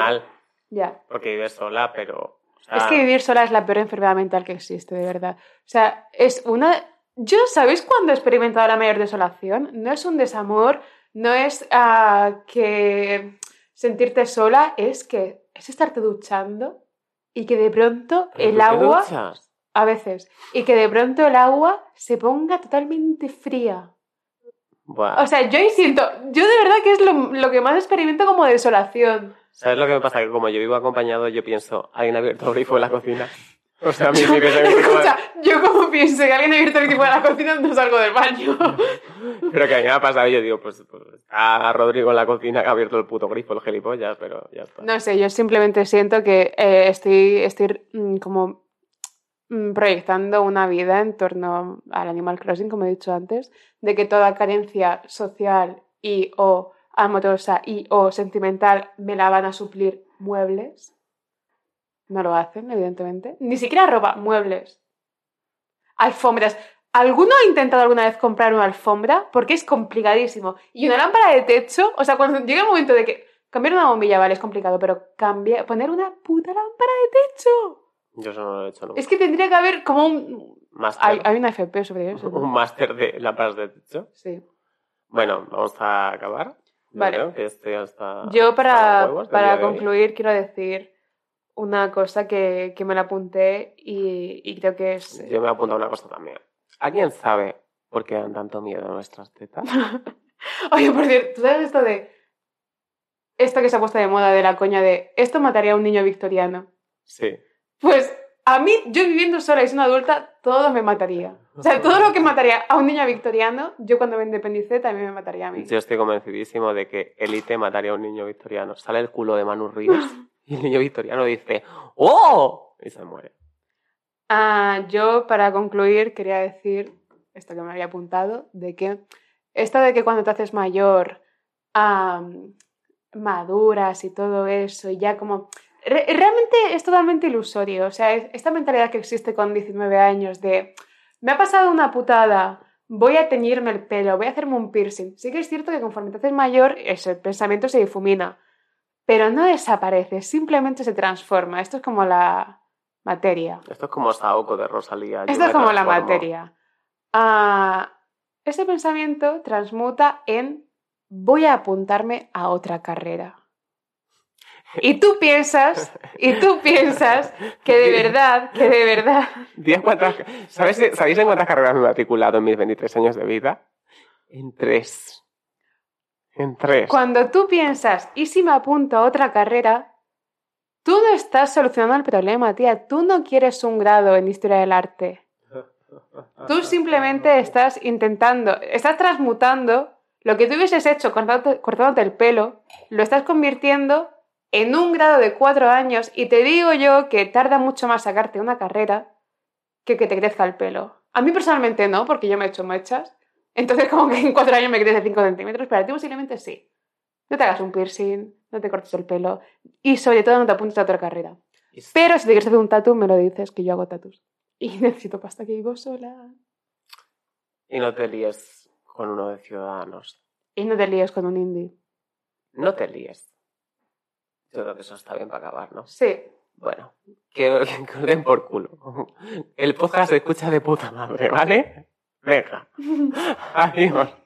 Ya. Porque vives sola, pero. o sea, Es que vivir sola es la peor enfermedad mental que existe, de verdad. O sea, es una... Yo, ¿sabéis cuándo he experimentado la mayor desolación? No es un desamor, no es ah, que sentirte sola, es que es estarte duchando y que de pronto ¿pero el agua, duchas? a veces, y que de pronto el agua se ponga totalmente fría. Buah. O sea, yo siento, yo de verdad que es lo, lo que más experimento como desolación. ¿Sabes lo que me pasa? Que como yo vivo acompañado, yo pienso, alguien ha abierto el grifo en la cocina. O sea, a mí mi pensamiento es como- Escucha, yo como pienso que alguien ha abierto el grifo de la cocina, no salgo del baño. Pero que a mí me ha pasado, yo digo, pues, pues está Rodrigo en la cocina que ha abierto el puto grifo, el gilipollas, pero ya está. No sé, yo simplemente siento que eh, estoy, estoy mm, como mm, proyectando una vida en torno al Animal Crossing, como he dicho antes, de que toda carencia social y o amorosa y o sentimental me la van a suplir muebles. No lo hacen, evidentemente. Ni siquiera ropa, muebles. Alfombras. ¿Alguno ha intentado alguna vez comprar una alfombra? Porque es complicadísimo. Y una lámpara de techo, o sea, cuando llega el momento de que cambiar una bombilla, vale, es complicado, pero cambiar, poner una puta lámpara de techo. Yo eso no lo he hecho nunca. Es que tendría que haber como un... Máster. Hay, hay una FP sobre eso. ¿no? Un máster de lámparas de techo. Sí. Bueno, vamos a acabar. Yo Vale. creo que este ya está. Yo para, para concluir quiero decir una cosa que, que me la apunté y, y creo que es... Yo me he apuntado una cosa también. ¿Alguien sabe por qué dan tanto miedo a nuestras tetas? Oye, por cierto, ¿tú sabes esto de... Esto que se ha puesto de moda de la coña de... Esto mataría a un niño victoriano. Sí. Pues a mí, yo viviendo sola y siendo adulta, todo me mataría. O sea, todo lo que mataría a un niño victoriano, yo cuando me independicé también me mataría a mí. Yo estoy convencidísimo de que Elite mataría a un niño victoriano. Sale el culo de Manu Ríos y el niño victoriano dice ¡Oh! Y se muere. Ah, yo, para concluir, quería decir esto que me había apuntado, de que esto de que cuando te haces mayor am, maduras y todo eso, y ya como... re- realmente es totalmente ilusorio, o sea, es- esta mentalidad que existe con 19 años de, me ha pasado una putada, voy a teñirme el pelo, voy a hacerme un piercing. Sí que es cierto que conforme te haces mayor, ese pensamiento se difumina, pero no desaparece, simplemente se transforma. Esto es como la materia. Esto es como Saoko de Rosalía. Esto es como la materia. Ah, ese pensamiento transmuta en voy a apuntarme a otra carrera. Y tú piensas, y tú piensas que de verdad, que de verdad, ¿Sabes, ¿Sabéis en cuántas carreras me he matriculado en mis 23 años de vida? En tres. En tres. cuando tú piensas, ¿y si me apunto a otra carrera? Tú no estás solucionando el problema, tía. Tú no quieres un grado en historia del arte. Tú simplemente estás intentando, estás transmutando lo que tú hubieses hecho cortándote, cortándote el pelo, lo estás convirtiendo en un grado de cuatro años y te digo yo que tarda mucho más sacarte una carrera que que te crezca el pelo. A mí personalmente no, porque yo me he hecho mechas. Entonces como que en cuatro años me crece 5 centímetros, pero a ti posiblemente sí. No te hagas un piercing, no te cortes el pelo y sobre todo no te apuntes a otra carrera. Pero si te quieres hacer un tatu, me lo dices, que yo hago tatus. Y necesito pasta que vivo sola. Y no te líes con uno de Ciudadanos. Y no te líes con un indie. No te líes. Yo creo que eso está bien para acabar, ¿no? Sí. Bueno, que, que den por culo. El podcast se escucha de puta madre, ¿vale? Venga. Adiós.